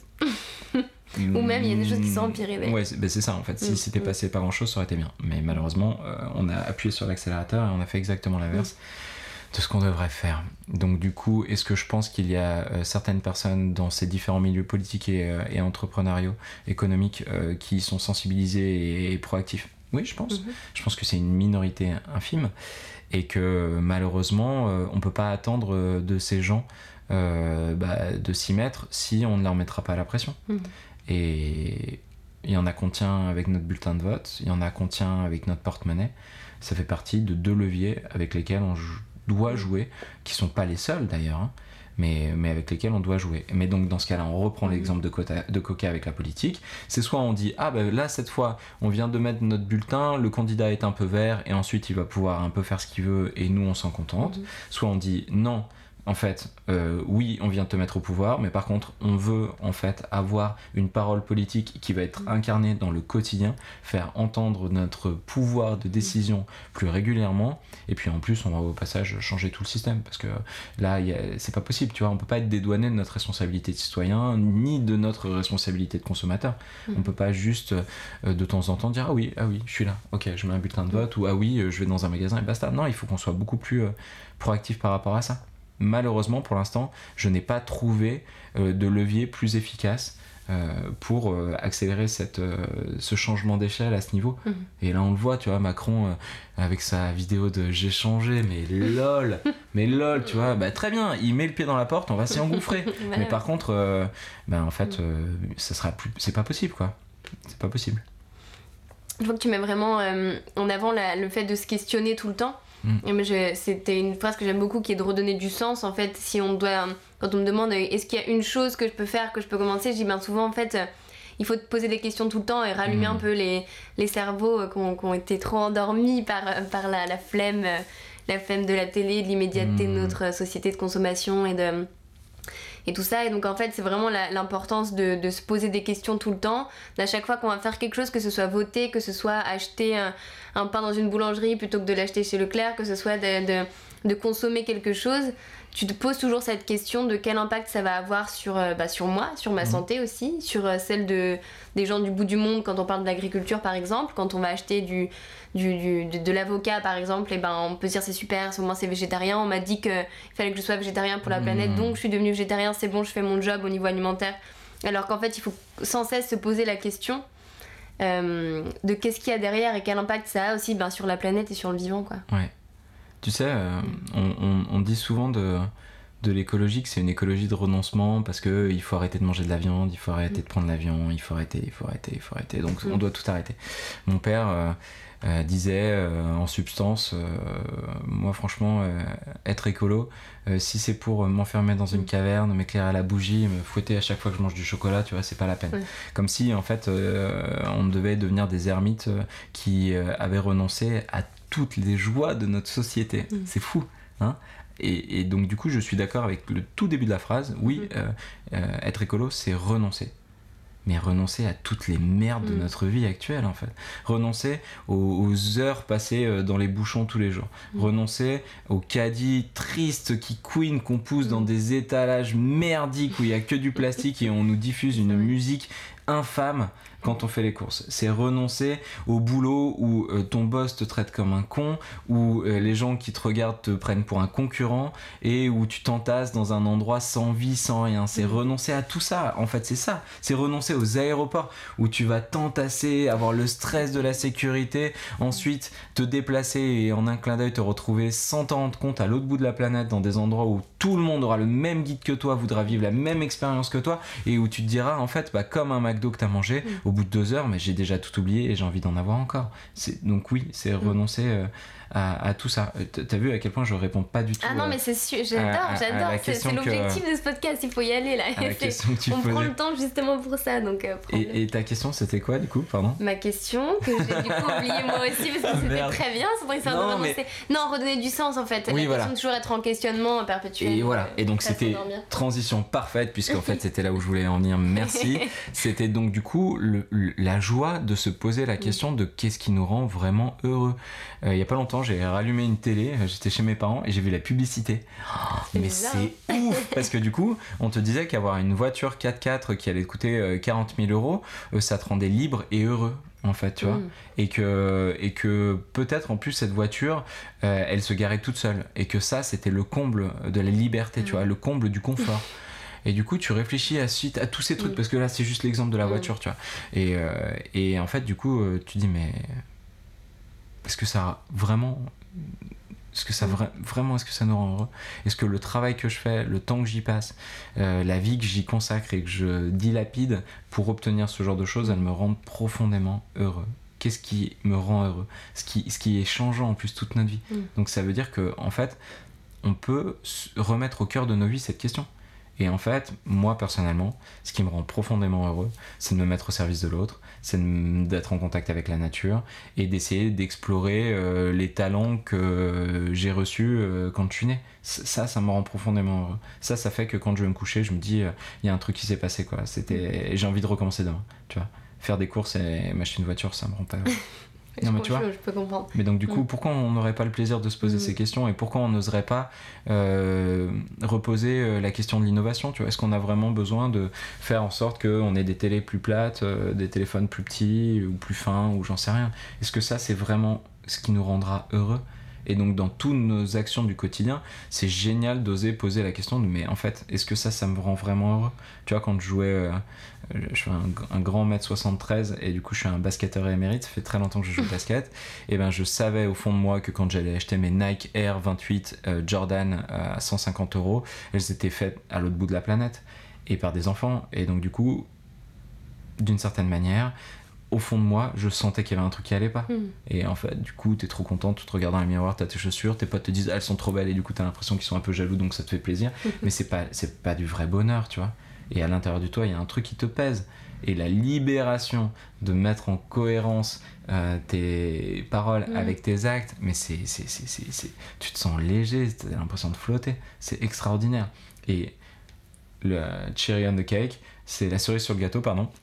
Ou même il y a des choses qui sont empirées. Ouais, ben, c'est ça en fait. Si mm. c'était passé pas grand chose, ça aurait été bien. Mais malheureusement, on a appuyé sur l'accélérateur et on a fait exactement l'inverse. Mm de ce qu'on devrait faire. Donc du coup, est-ce que je pense qu'il y a euh, certaines personnes dans ces différents milieux politiques et, euh, entrepreneuriaux, économiques, euh, qui sont sensibilisés et, proactifs Oui, je pense. Mhm. Je pense que c'est une minorité infime et que malheureusement, on ne peut pas attendre de ces gens bah, de s'y mettre si on ne leur mettra pas la pression. Mhm. Et il y en a qu'on tient avec notre bulletin de vote, il y en a qu'on tient avec notre porte-monnaie. Ça fait partie de deux leviers avec lesquels on joue doit jouer, qui sont pas les seuls d'ailleurs, hein, mais, mais avec lesquels on doit jouer. Mais donc dans ce cas-là, on reprend mhm. l'exemple de, de Coca avec la politique. C'est soit on dit ah ben là cette fois on vient de mettre notre bulletin, le candidat est un peu vert et ensuite il va pouvoir un peu faire ce qu'il veut et nous on s'en contente. Mhm. Soit on dit non en fait, euh, oui, on vient de te mettre au pouvoir, mais par contre, on veut en fait avoir une parole politique qui va être incarnée dans le quotidien, faire entendre notre pouvoir de décision plus régulièrement, et puis en plus, on va au passage changer tout le système, parce que là, c'est pas possible, tu vois, on peut pas être dédouané de notre responsabilité de citoyen, ni de notre responsabilité de consommateur. Mm. On peut pas juste euh, de temps en temps dire ah oui, ah oui, je suis là, ok, je mets un bulletin de vote, ou ah oui, je vais dans un magasin et basta. Non, il faut qu'on soit beaucoup plus euh, proactif par rapport à ça malheureusement pour l'instant, je n'ai pas trouvé euh, de levier plus efficace euh, pour euh, accélérer cette, ce changement d'échelle à ce niveau. Mhm. Et là, on le voit, tu vois, Macron avec sa vidéo de j'ai changé, mais lol, mais lol, tu vois, bah très bien, il met le pied dans la porte, on va s'y engouffrer. mais par contre, bah, en fait, ça sera plus, c'est pas possible, quoi. C'est pas possible. Je vois que tu mets vraiment en avant le fait de se questionner tout le temps. Mm. C'était une phrase que j'aime beaucoup qui est de redonner du sens. En fait, si on doit. Quand on me demande est-ce qu'il y a une chose que je peux faire, que je peux commencer, je dis bien souvent en fait. il faut te poser des questions tout le temps et rallumer mm. un peu les, les cerveaux euh, qui ont, été trop endormis par, par la, la flemme, euh, la flemme de la télé, de l'immédiateté de mm. notre société de consommation et de, et tout ça. Et donc en fait, c'est vraiment l'importance de, de, se poser des questions tout le temps. À chaque fois qu'on va faire quelque chose, que ce soit voter, que ce soit acheter un, pain dans une boulangerie plutôt que de l'acheter chez Leclerc, que ce soit de, de, consommer quelque chose, tu te poses toujours cette question de quel impact ça va avoir sur, euh, bah, sur moi, sur ma mmh. santé aussi, sur euh, celle de, des gens du bout du monde quand on parle de l'agriculture par exemple, quand on va acheter du, du, de, l'avocat par exemple, et ben on peut se dire c'est super, au moins c'est végétarien, on m'a dit qu'il fallait que je sois végétarien pour la mmh. planète, donc je suis devenu végétarien, c'est bon, je fais mon job au niveau alimentaire. Alors qu'en fait il faut sans cesse se poser la question euh, de qu'est-ce qu'il y a derrière et quel impact ça a aussi ben, sur la planète et sur le vivant. Quoi. Ouais. Tu sais, euh, on, on, dit souvent de, de l'écologie que c'est une écologie de renoncement parce que il faut arrêter de manger de la viande, il faut arrêter de prendre l'avion, il faut arrêter, il faut arrêter, il faut arrêter. Donc on doit tout arrêter. Mon père euh, euh, disait euh, en substance, moi franchement, être écolo, si c'est pour m'enfermer dans une caverne, m'éclairer à la bougie, me fouetter à chaque fois que je mange du chocolat, tu vois, c'est pas la peine. Comme si en fait on devait devenir des ermites qui avaient renoncé à toutes les joies de notre société. Mm. C'est fou. Hein et, donc du coup, je suis d'accord avec le tout début de la phrase. Oui, mm. euh, euh, être écolo, c'est renoncer. Mais renoncer à toutes les merdes de mm. notre vie actuelle, en fait. Renoncer aux, heures passées euh, dans les bouchons tous les jours. Renoncer aux caddies tristes qui couinent, qu'on pousse dans des étalages merdiques où il n'y a que du plastique et on nous diffuse une musique infâme quand on fait les courses. C'est renoncer au boulot où euh, ton boss te traite comme un con, où euh, les gens qui te regardent te prennent pour un concurrent et où tu t'entasses dans un endroit sans vie, sans rien. C'est mm. renoncer à tout ça. En fait, c'est ça. C'est renoncer aux aéroports où tu vas t'entasser, avoir le stress de la sécurité, ensuite te déplacer et en un clin d'œil te retrouver sans t'en rendre compte à l'autre bout de la planète dans des endroits où tout le monde aura le même guide que toi, voudra vivre la même expérience que toi et où tu te diras en fait, bah, comme un McDo que tu as mangé, mm bout de deux heures, mais j'ai déjà tout oublié et j'ai envie d'en avoir encore. Donc oui, c'est mm. renoncer euh, à, tout ça. Euh, t'as vu à quel point je réponds pas du tout. Ah non, mais c'est sûr, j'adore, j'adore. C'est l'objectif de ce podcast, il faut y aller là. on prend le temps justement pour ça. Donc, euh, et, ta question, c'était quoi du coup? Pardon? Ma question, que j'ai du coup oublié moi aussi parce que c'était très bien. C'est non, mais... non, redonner du sens en fait. Oui, la de toujours être en questionnement perpétuel. Et voilà, et donc c'était transition parfaite, puisqu'en fait c'était là où je voulais en venir. Merci. c'était donc du coup le, la joie de se poser la question de qu'est-ce qui nous rend vraiment heureux. Euh, il y a pas longtemps, j'ai rallumé une télé, j'étais chez mes parents et j'ai vu la publicité. mais c'est ouf Parce que du coup, on te disait qu'avoir une voiture 4x4 qui allait te coûter 40 euh, 000 euros, euh, ça te rendait libre et heureux en fait, tu vois. Mm. Et que, et que peut-être en plus cette voiture, euh, elle se garait toute seule. Et que ça, c'était le comble de la liberté, tu mm. vois, le comble du confort. Et du coup, tu réfléchis à, suite, à tous ces trucs, mm. parce que là, c'est juste l'exemple de la voiture, tu vois. Et, et en fait, du coup, tu dis, mais est-ce que ça vraiment est-ce que ça vraiment est-ce que ça nous rend heureux? Est-ce que le travail que je fais, le temps que j'y passe, euh, la vie que j'y consacre et que je dilapide pour obtenir ce genre de choses, elles me rendent profondément heureux? Qu'est-ce qui me rend heureux? Ce qui, ce qui est changeant en plus toute notre vie. Mm. Donc ça veut dire que en fait, on peut remettre au cœur de nos vies cette question. Et en fait, moi personnellement, ce qui me rend profondément heureux, c'est de me mettre au service de l'autre, c'est d'être en contact avec la nature et d'essayer d'explorer euh, les talents que j'ai reçus euh, quand je suis né. Ça, ça me rend profondément heureux. Ça, ça fait que quand je vais me coucher, je me dis, euh, il y a un truc qui s'est passé, quoi. C'était, j'ai envie de recommencer demain, tu vois. Faire des courses et m'acheter une voiture, ça me rend pas heureux. Non, mais tu vois. Je peux comprendre. Mais donc, du coup, mm. pourquoi on n'aurait pas le plaisir de se poser mm. ces questions et pourquoi on n'oserait pas euh, reposer euh, la question de l'innovation Tu vois, est-ce qu'on a vraiment besoin de faire en sorte qu'on ait des télés plus plates, euh, des téléphones plus petits ou plus fins ou j'en sais rien? Est-ce que ça, c'est vraiment ce qui nous rendra heureux? Et donc dans toutes nos actions du quotidien, c'est génial d'oser poser la question de mais en fait, est-ce que ça, ça me rend vraiment heureux? Tu vois, quand je jouais, euh, je suis un, grand mètre 73 et du coup je suis un basketteur émérite, ça fait très longtemps que je joue au basket, et ben je savais au fond de moi que quand j'allais acheter mes Nike Air 28 euh, Jordan à 150 euros, elles étaient faites à l'autre bout de la planète et par des enfants. Et donc du coup, d'une certaine manière, au fond de moi, je sentais qu'il y avait un truc qui allait pas. Hmm. Et en fait, du coup, t'es trop content, tu te regardes dans le miroir, t'as tes chaussures, tes potes te disent elles sont trop belles, et du coup, t'as l'impression qu'ils sont un peu jaloux, donc ça te fait plaisir. Mais c'est pas, c'est pas du vrai bonheur, tu vois. Et à l'intérieur de toi, il y a un truc qui te pèse. Et la libération de mettre en cohérence euh, tes paroles hmm. avec tes actes, mais c'est, c'est, c'est, tu te sens léger, t'as l'impression de flotter. C'est extraordinaire. Et le cherry on the cake, c'est la cerise sur le gâteau, pardon.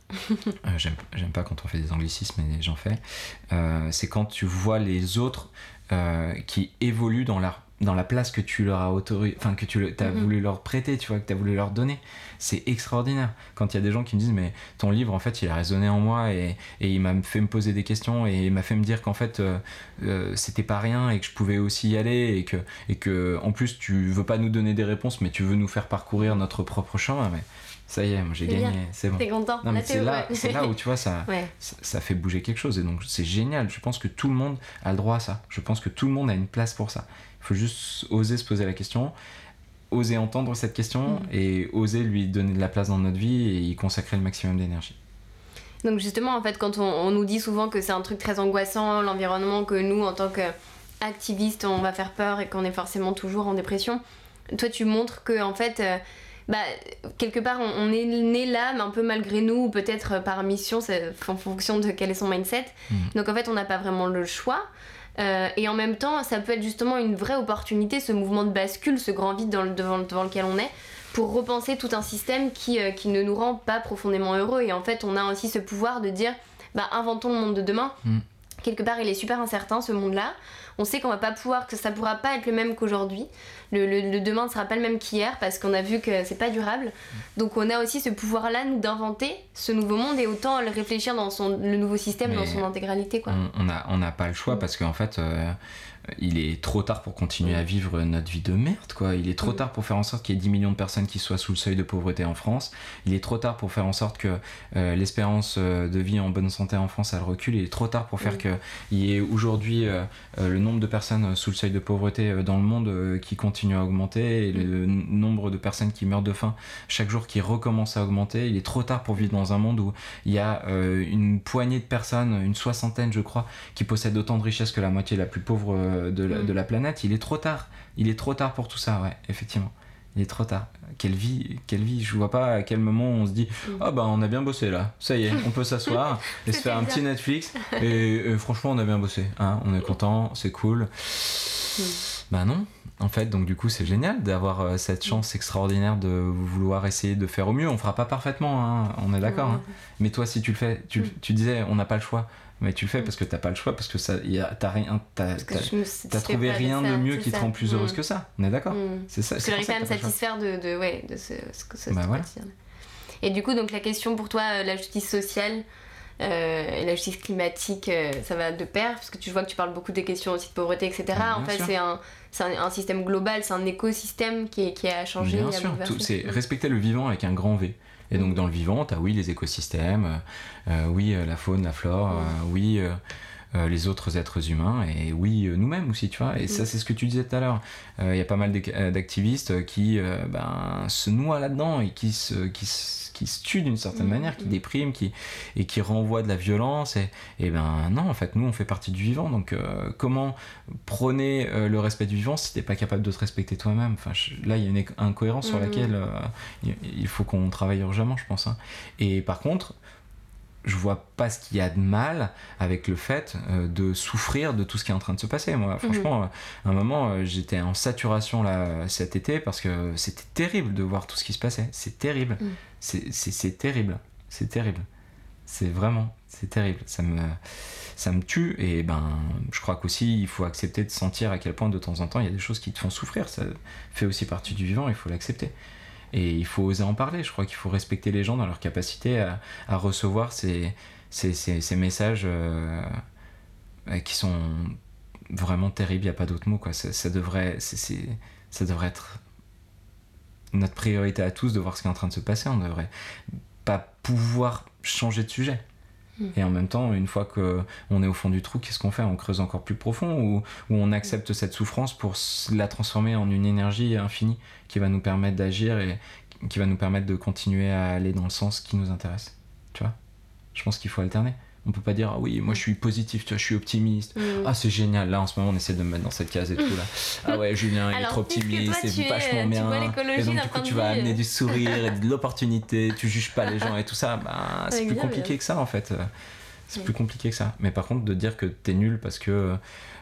Euh, j'aime pas quand on fait des anglicismes, mais j'en fais. Euh, c'est quand tu vois les autres euh, qui évoluent dans la, dans la place que tu leur as autorisé, enfin que tu as mhm. voulu leur prêter, tu vois, que tu as voulu leur donner. C'est extraordinaire. Quand il y a des gens qui me disent, mais ton livre, en fait, il a résonné en moi et, et il m'a fait me poser des questions et il m'a fait me dire qu'en fait, c'était pas rien et que je pouvais aussi y aller et que, et que, en plus, tu veux pas nous donner des réponses, mais tu veux nous faire parcourir notre propre chemin. Mais ça y est, j'ai gagné, c'est bon. T'es content. c'est là, là, où tu vois, ça, ça, fait bouger quelque chose. Et donc, c'est génial. Je pense que tout le monde a le droit à ça. Je pense que tout le monde a une place pour ça. Il faut juste oser se poser la question. oser entendre cette question Mm. et oser lui donner de la place dans notre vie et y consacrer le maximum d'énergie. Donc justement, en fait, quand on, on nous dit souvent que c'est un truc très angoissant, l'environnement, que nous, en tant qu'activistes, on va faire peur et qu'on est forcément toujours en dépression, toi, tu montres que, en fait, euh, bah, quelque part, on, on est né là, mais un peu malgré nous, ou peut-être euh, par mission, en fonction de quel est son mindset. Mm. Donc en fait, on n'a pas vraiment le choix. Euh, et en même temps, ça peut être justement une vraie opportunité, ce mouvement de bascule, ce grand vide dans le- devant, devant lequel on est, pour repenser tout un système qui, euh, qui ne nous rend pas profondément heureux. Et en fait, on a aussi ce pouvoir de dire, bah, inventons le monde de demain. Mm. Quelque part, il est super incertain ce monde-là. On sait qu'on va pas pouvoir, que ça pourra pas être le même qu'aujourd'hui. Le, le- le demain ne sera pas le même qu'hier parce qu'on a vu que c'est pas durable. Donc on a aussi ce pouvoir-là, nous, d'inventer ce nouveau monde et autant le réfléchir dans son, le nouveau système dans son intégralité, quoi. On- n'a on pas le choix parce qu'en fait, euh, il est trop tard pour continuer à vivre notre vie de merde, quoi. Il est trop Mm. tard pour faire en sorte qu'il y ait 10 millions de personnes qui soient sous le seuil de pauvreté en France. Il est trop tard pour faire en sorte que euh, l'espérance euh, de vie en bonne santé en France, elle recule. Il est trop tard pour faire Mm. que qu'il y ait aujourd'hui euh, le nombre de personnes sous le seuil de pauvreté dans le monde euh, qui continue à augmenter et le nombre de personnes qui meurent de faim chaque jour qui recommence à augmenter. Il est trop tard pour vivre dans un monde où il y a une poignée de personnes, une soixantaine je crois, qui possèdent autant de richesses que la moitié la plus pauvre de la, Mm. de la planète. Il est trop tard. Il est trop tard pour tout ça, ouais, effectivement. Il est trop tard. Quelle vie, quelle vie. Je vois pas à quel moment on se dit Mm. Ah bah on a bien bossé là, ça y est, on peut s'asseoir et se faire un petit Netflix. Et, et franchement, on a bien bossé. Hein, on est content, c'est cool. Mm. Bah non, en fait, donc du coup, c'est génial d'avoir euh, cette chance extraordinaire de vouloir essayer de faire au mieux. On fera pas parfaitement, hein, on est d'accord. Hein. Mais toi, si tu le fais, tu, tu disais, on n'a pas le choix. Mais tu le fais parce que t'as pas le choix, parce que ça, y a- t'as rien, t'as, trouvé rien de ça, mieux qui te ça. rend plus heureuse Mm. que ça. On est d'accord Mm. C'est ça. Parce que j'arrive pas à me satisfaire de, de, ouais, de ce, que ce Bah ce voilà. quotidien. Et du coup, donc la question pour toi, euh, la justice sociale euh, et la justice climatique, euh, ça va de pair, parce que tu vois que tu parles beaucoup des questions aussi de pauvreté, etc. En fait, c'est un, un, un système global, c'est un écosystème qui, est, qui a changé. Bien sûr, c'est Mm. respecter le vivant avec un grand V. Et donc dans le vivant, t'as oui les écosystèmes, euh, euh, oui euh, la faune, la flore, oui les autres êtres humains et oui euh, nous-mêmes aussi, tu vois. Et ça Mm. c'est ce que tu disais tout à l'heure. Il y a pas mal d'ac- euh, d'activistes qui euh, ben, se noient là-dedans et qui se, qui, se- qui se tuent d'une certaine Mm. manière, qui Mm. dépriment, qui, et qui renvoient de la violence. Et, et ben non, en fait, nous on fait partie du vivant. Donc euh, comment prôner euh, le respect du vivant si t'es pas capable de te respecter toi-même? Enfin, je- Là il y a une incohérence sur laquelle euh, il- il faut qu'on travaille urgemment, je pense. hein. Et par contre, je vois pas ce qu'il y a de mal avec le fait euh, de souffrir de tout ce qui est en train de se passer. Moi, franchement, euh, à un moment, euh, j'étais en saturation là cet été parce que c'était terrible de voir tout ce qui se passait. C'est terrible. C'est- C'est c'est terrible. C'est terrible. C'est vraiment, c'est terrible. Ça me, ça me tue et ben, je crois qu'aussi il faut accepter de sentir à quel point de temps en temps il y a des choses qui te font souffrir. Ça fait aussi partie du vivant. Il faut l'accepter. Et il faut oser en parler. Je crois qu'il faut respecter les gens dans leur capacité à, à recevoir ces, ces, ces- ces messages euh, euh, qui sont vraiment terribles. Il n'y a pas d'autre mot. Quoi. Ça, devrait, c'est- c'est- ça devrait être notre priorité à tous de voir ce qui est en train de se passer. On ne devrait pas pouvoir changer de sujet. Mm. Et en même temps, une fois qu'on est au fond du trou, qu'est-ce qu'on fait? On creuse encore plus profond ou, ou on accepte cette souffrance pour la transformer en une énergie infinie qui va nous permettre d'agir et qui va nous permettre de continuer à aller dans le sens qui nous intéresse. Tu vois? Je pense qu'il faut alterner. On peut pas dire, ah oui, moi je suis positif, tu vois, je suis optimiste. Mm. Ah, c'est génial. Là, en ce moment, on essaie de me mettre dans cette case et tout. Là. Ah ouais, Julien, il est trop optimiste, c'est es- vachement bien. et donc, du coup, tu vas amener euh. du sourire et de l'opportunité. Tu juges pas les gens et tout ça. Bah, c'est plus compliqué que ça, en fait. C'est plus compliqué que ça. Mais par contre, de dire que t'es nul parce que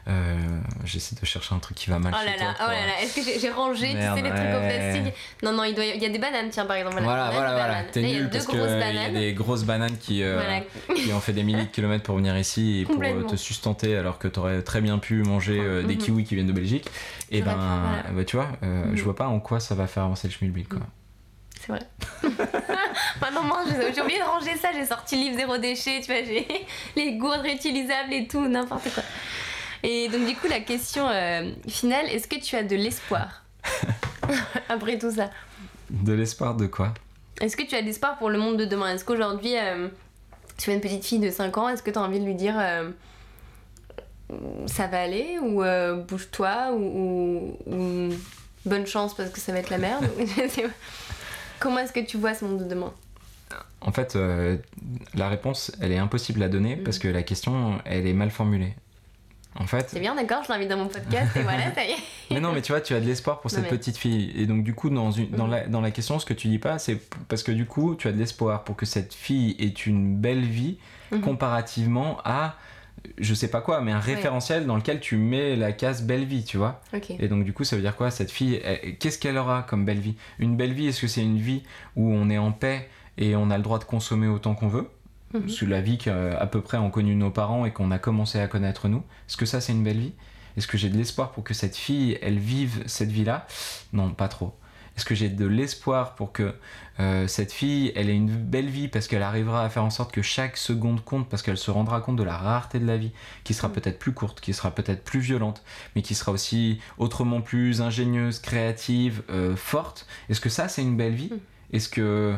euh, j'essaie de chercher un truc qui va mal Oh chez là là, oh là là, est-ce que j'ai rangé, Merde, tu sais, les trucs au plastique? Non, non, il, doit y... il y a des bananes, tiens, par exemple. Voilà, voilà, voilà. T'es nul parce qu'il y a des grosses bananes qui, euh, Voilà. qui ont fait des milliers de kilomètres pour venir ici et pour euh, te sustenter alors que t'aurais très bien pu manger euh, des Mhm. kiwis qui viennent de Belgique. Et J'aurais ben, voilà. bah, tu vois, Mhm. je vois pas en quoi ça va faire avancer le schmilblick quoi. C'est vrai. Maintenant, moi, j'ai j'ai oublié de ranger ça. J'ai sorti le livre zéro déchet, tu vois, j'ai les gourdes réutilisables et tout, n'importe quoi. Et donc, du coup, la question euh, finale, est-ce que tu as de l'espoir? Après tout ça. De l'espoir de quoi? Est-ce que tu as de l'espoir pour le monde de demain? Est-ce qu'aujourd'hui, euh, tu as une petite fille de 5 ans, est-ce que tu as envie de lui dire euh, ça va aller ou euh, bouge-toi ou, ou- ou bonne chance parce que ça va être la merde? Comment est-ce que tu vois ce monde de demain? En fait, euh, la réponse, elle est impossible à donner parce que la question, elle est mal formulée. En fait. C'est bien, d'accord, je l'invite dans mon podcast et voilà, ça y est. mais non, mais tu vois, tu as de l'espoir pour cette petite fille. Et donc, du coup, dans, une, dans, la, dans la question, ce que tu dis pas, c'est parce que du coup, tu as de l'espoir pour que cette fille ait une belle vie mhm. comparativement à je sais pas quoi, mais un référentiel dans lequel tu mets la case belle vie, tu vois. Et donc du coup, ça veut dire quoi Cette fille, qu'est-ce qu'elle aura comme belle vie? Une belle vie, est-ce que c'est une vie où on est en paix et on a le droit de consommer autant qu'on veut? Mhm. Sous la vie qu'à peu près ont connu nos parents et qu'on a commencé à connaître nous. Est-ce que ça, c'est une belle vie? Est-ce que j'ai de l'espoir pour que cette fille, elle vive cette vie-là? Non, pas trop. Est-ce que j'ai de l'espoir pour que euh, cette fille, elle ait une belle vie parce qu'elle arrivera à faire en sorte que chaque seconde compte, parce qu'elle se rendra compte de la rareté de la vie, qui sera mm. peut-être plus courte, qui sera peut-être plus violente, mais qui sera aussi autrement plus ingénieuse, créative, euh, forte? Est-ce que ça, c'est une belle vie? Mm. Est-ce que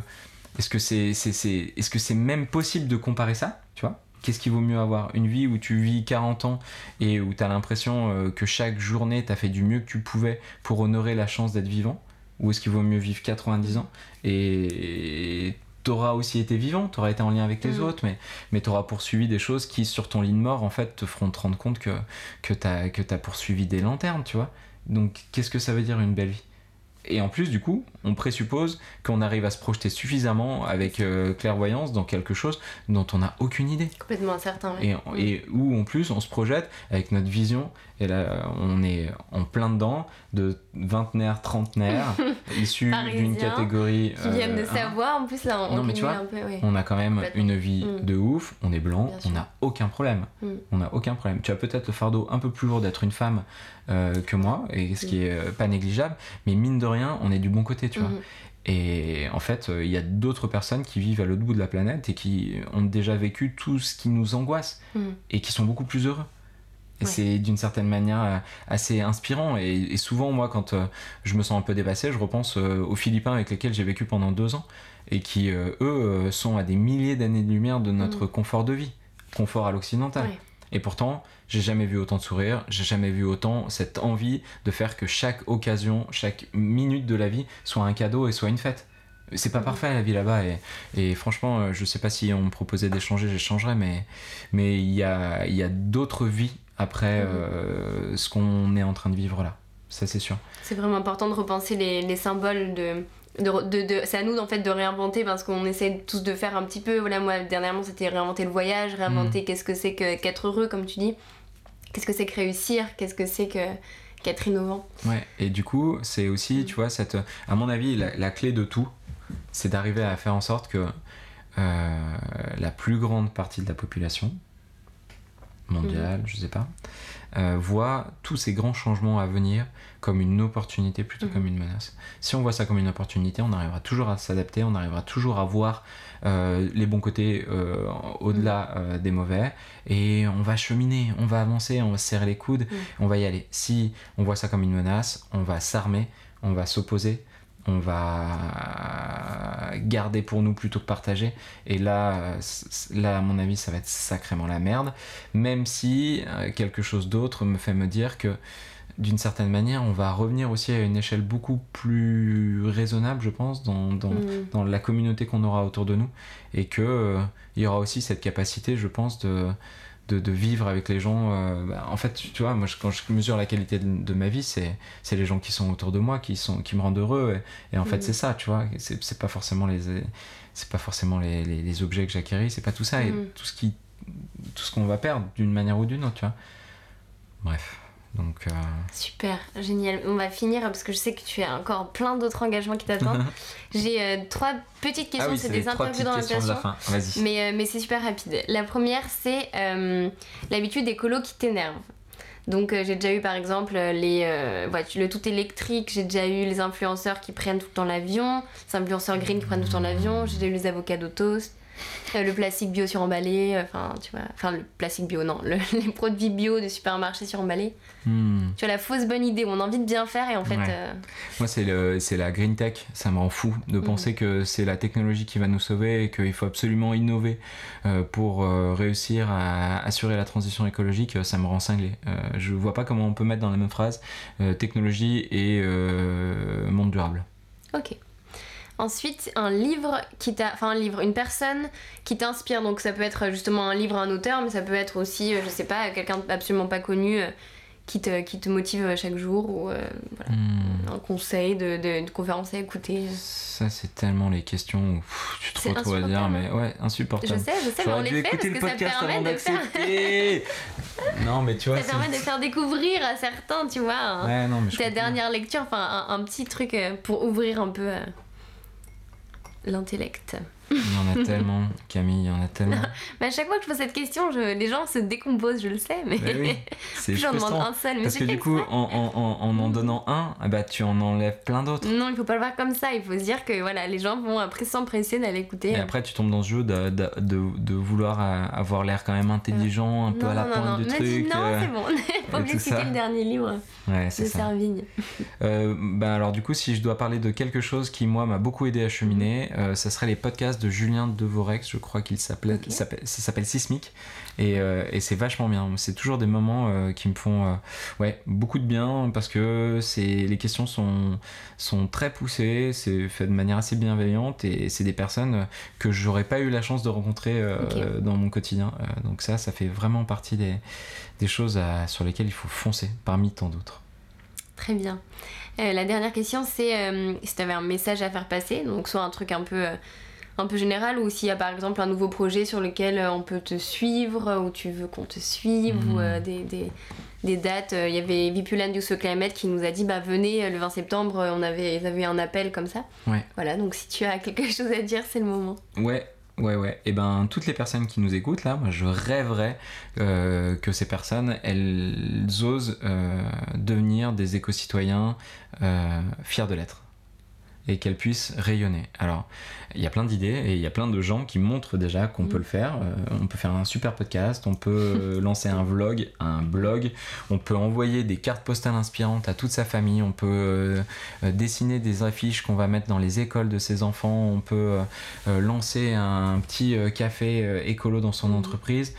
est-ce que c'est c'est est-ce que c'est même possible de comparer ça Tu vois? Qu'est-ce qui vaut mieux avoir? Une vie où tu vis 40 ans et où tu as l'impression euh, que chaque journée tu as fait du mieux que tu pouvais pour honorer la chance d'être vivant? Ou est-ce qu'il vaut mieux vivre 90 ans et t'auras aussi été vivant, t'auras été en lien avec les mm. autres, mais, mais t'auras poursuivi des choses qui, sur ton lit de mort, en fait, te feront te rendre compte que, que t'as que poursuivi des lanternes, tu vois? Donc, qu'est-ce que ça veut dire une belle vie? Et en plus, du coup, on présuppose qu'on arrive à se projeter suffisamment avec euh, clairvoyance dans quelque chose dont on n'a aucune idée. Complètement incertain. Et, et, où, en plus, on se projette avec notre vision. Et là, on est en plein dedans de vingtenaires, trentenaires, issus d'une catégorie. Qui viennent de euh, savoir. En plus, là, on, non, mais tu vois, on a quand même une vie mm. de ouf. On est blanc. on n'a aucun problème. Mm. On n'a aucun problème. Tu as peut-être le fardeau un peu plus lourd d'être une femme euh, que moi, et ce qui est pas négligeable. Mais mine de rien, on est du bon côté, tu vois. Et en fait, euh, il y a d'autres personnes qui vivent à l'autre bout de la planète et qui ont déjà vécu tout ce qui nous angoisse et qui sont beaucoup plus heureux. Et c'est d'une certaine manière euh, assez inspirant. Et, souvent, moi, quand euh, je me sens un peu dépassé, je repense aux Philippins avec lesquels j'ai vécu pendant deux ans et qui, eux, sont à des milliers d'années de lumière de notre mhm. confort de vie, confort à l'occidental. Et pourtant, j'ai jamais vu autant de sourires, j'ai jamais vu autant cette envie de faire que chaque occasion, chaque minute de la vie soit un cadeau et soit une fête. C'est pas mhm. parfait la vie là-bas et, et, franchement, euh, je sais pas si on me proposait d'échanger, j'échangerais, mais mais il y a, y a d'autres vies après mhm. euh, ce qu'on est en train de vivre là. Ça c'est sûr. C'est vraiment important de repenser les, les symboles de de, c'est à nous en fait de réinventer parce qu'on essaie tous de faire un petit peu voilà moi dernièrement c'était réinventer le voyage réinventer mm. qu'est-ce que c'est que qu'être heureux comme tu dis qu'est-ce que c'est que réussir? Qu'est-ce que c'est que qu'être innovant? Ouais et du coup c'est aussi mm. tu vois cette à mon avis la, clé de tout c'est d'arriver à faire en sorte que euh, la plus grande partie de la population mondiale mm. je sais pas euh, voit tous ces grands changements à venir comme une opportunité plutôt que comme une menace. Si on voit ça comme une opportunité, on arrivera toujours à s'adapter, on arrivera toujours à voir euh, les bons côtés euh, au-delà euh, des mauvais et on va cheminer, on va avancer, on va serrer les coudes, on va y aller. Si on voit ça comme une menace, on va s'armer, on va s'opposer, on va garder pour nous plutôt que partager. Et là, là, à mon avis, ça va être sacrément la merde. Même si quelque chose d'autre me fait me dire que d'une certaine manière, on va revenir aussi à une échelle beaucoup plus raisonnable, je pense, dans, dans, mm. dans la communauté qu'on aura autour de nous. Et qu'il euh, il y aura aussi cette capacité, je pense, de, de, de vivre avec les gens. Euh, bah, en fait, tu vois, moi, quand je mesure la qualité de, ma vie, c'est les gens qui sont autour de moi, qui, sont, qui me rendent heureux. Et, en fait, mm. c'est ça, tu vois. C'est pas forcément les. C'est pas forcément les, les, objets que j'acquéris, c'est pas tout ça, et mm. tout ce qui tout ce qu'on va perdre d'une manière ou d'une autre, tu vois. Bref. Donc, euh, Super, génial. On va finir parce que je sais que tu as encore plein d'autres engagements qui t'attendent. J'ai euh, trois petites questions, ah c'est des interviews dans l'invitation. Mais, euh, mais c'est super rapide. La première, c'est l'habitude des colos qui t'énervent. Donc j'ai déjà eu par exemple les voitures, le tout électrique, j'ai déjà eu les influenceurs qui prennent tout le temps l'avion, les influenceurs green qui prennent tout le temps l'avion, j'ai déjà eu les avocats euh, le plastique bio suremballé, enfin, tu vois, enfin, le plastique bio, non, le- les produits bio de supermarché suremballés. Hmm. Tu vois, la fausse bonne idée on a envie de bien faire et en fait. Ouais. euh, Moi, c'est le- c'est la green tech. Ça me rend fou de Mhm. penser que c'est la technologie qui va nous sauver et qu'il faut absolument innover euh, pour euh, réussir à assurer la transition écologique. Ça me rend cinglé. Euh, je vois pas comment on peut mettre dans la même phrase euh, technologie et euh, monde durable. Ok. Ensuite, un livre qui t'a. Enfin, un livre, une personne qui t'inspire. Donc, ça peut être justement un livre, un auteur, mais ça peut être aussi, euh, je sais pas, quelqu'un absolument pas connu euh, qui, te, qui te motive chaque jour ou euh, voilà, Hmm. un conseil de, de, de conférence à écouter. Ça, c'est tellement les questions où pff, tu te retrouves à dire, mais ouais, Je insupportable. sais, je sais, mais on les fait parce que ça permet de faire. non, mais tu vois, Ça permet de faire découvrir à certains, tu vois, un- Ouais, non, mais je ta comprends. dernière lecture, enfin un, un petit truc euh, pour ouvrir un peu euh, l'intellect. Il y en a tellement, Camille, il y en a tellement. Mais à chaque fois que je pose cette question, je- les gens se décomposent, je le sais, mais oui, c'est j'en demande un seul. Mais Parce que du coup, en en, en, en, en donnant un, ah bah, tu en enlèves plein d'autres. Non, il faut pas le voir comme ça. Il faut se dire que voilà, les gens vont après s'empresser d'aller écouter. Et après, tu tombes dans ce jeu de, de, de, de vouloir euh, avoir l'air quand même intelligent, un peu à la non, pointe non, du truc. non, euh, c'est bon. et oublier de citer le dernier livre Ouais, de. Servigne. Euh, bah alors du coup, si je dois parler de quelque chose qui moi m'a beaucoup aidé à cheminer, euh, ça serait les podcasts de Julien Devorex. Je crois qu'il s'appelait, ça s'appelle Sismic, et, euh, et c'est vachement bien. C'est toujours des moments euh, qui me font, euh, ouais, beaucoup de bien parce que c'est les questions sont sont très poussées, c'est fait de manière assez bienveillante et c'est des personnes que j'aurais pas eu la chance de rencontrer dans mon quotidien. Donc ça, ça fait vraiment partie des des choses à- sur lesquelles il faut foncer parmi tant d'autres. Très bien. Euh, la dernière question, c'est euh, si tu avais un message à faire passer, donc soit un truc un peu, euh, un peu général, ou s'il y a par exemple un nouveau projet sur lequel euh, on peut te suivre, euh, ou tu veux qu'on te suive, ou euh, des, des, des dates. Il y avait Vipulan du Climate qui nous a dit bah venez le 20 septembre, on avait, ils avaient eu un appel comme ça. Ouais. Voilà, donc si tu as quelque chose à dire, c'est le moment. Ouais, ouais, ouais. Et ben, toutes les personnes qui nous écoutent, là, moi, je rêverais euh, que ces personnes, elles osent euh, devenir des éco-citoyens euh, fiers de l'être. Et qu'elles puissent rayonner. Alors, il y a plein d'idées et il y a plein de gens qui montrent déjà qu'on peut le faire. Euh, on peut faire un super podcast, on peut euh, lancer un vlog, un blog, on peut envoyer des cartes postales inspirantes à toute sa famille, on peut euh, dessiner des affiches qu'on va mettre dans les écoles de ses enfants, on peut euh, lancer un petit café écolo dans son Mhm. entreprise.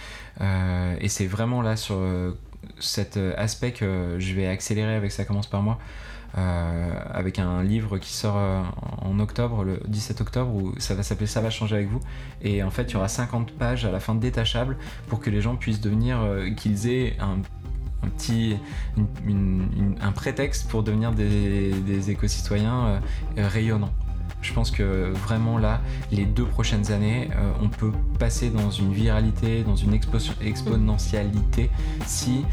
Et c'est vraiment là sur cet aspect que je vais accélérer avec Ça commence par moi. Euh, avec un livre qui sort euh, en octobre, le 17 octobre, où ça va s'appeler Ça va changer avec vous. Et en fait, il y aura 50 pages à la fin détachables pour que les gens puissent devenir, euh, qu'ils aient un, petit, un prétexte pour devenir des, des éco-citoyens rayonnants. Je pense que vraiment là, les deux prochaines années, on peut passer dans une viralité, dans une expo- exponentialité si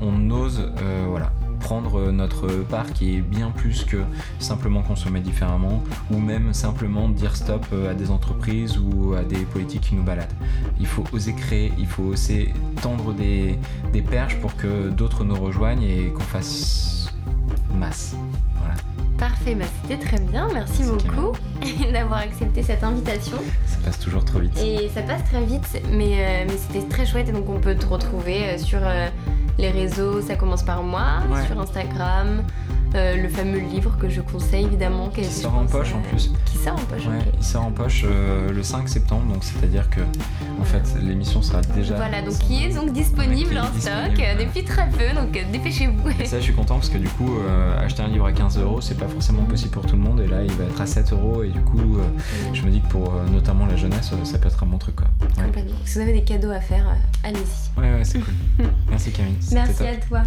on ose voilà, prendre notre part qui est bien plus que simplement consommer différemment ou même simplement dire stop euh, à des entreprises ou à des politiques qui nous baladent. Il faut oser créer, il faut oser tendre des, des perches pour que d'autres nous rejoignent et qu'on fasse masse. Voilà. Parfait, bah c'était très bien, merci, beaucoup d'avoir accepté cette invitation. Ça passe toujours trop vite. Et ça passe très vite, mais, euh, mais c'était très chouette et donc on peut te retrouver euh, sur euh, les réseaux, ça commence par moi, Ouais. sur Instagram, euh, le fameux livre que je conseille évidemment. Qui sort en poche, en plus. Qui sort en poche, Ouais, ok. il sort en poche euh, le 5 septembre, donc c'est-à-dire que en fait l'émission sera déjà. Voilà, donc qui est donc disponible est en disponible, stock euh, ouais. depuis très peu, donc dépêchez-vous. Et ça, je suis content parce que du coup, euh, acheter un livre à 15 euros, c'est pas forcément possible pour tout le monde. Et là, il va être à 7 euros. Et du coup, je me dis que pour notamment la jeunesse, ça peut être un bon truc quoi. Complètement. Si vous avez des cadeaux à faire, allez-y. ouais, ouais, c'est cool. Merci Camille. Merci à toi.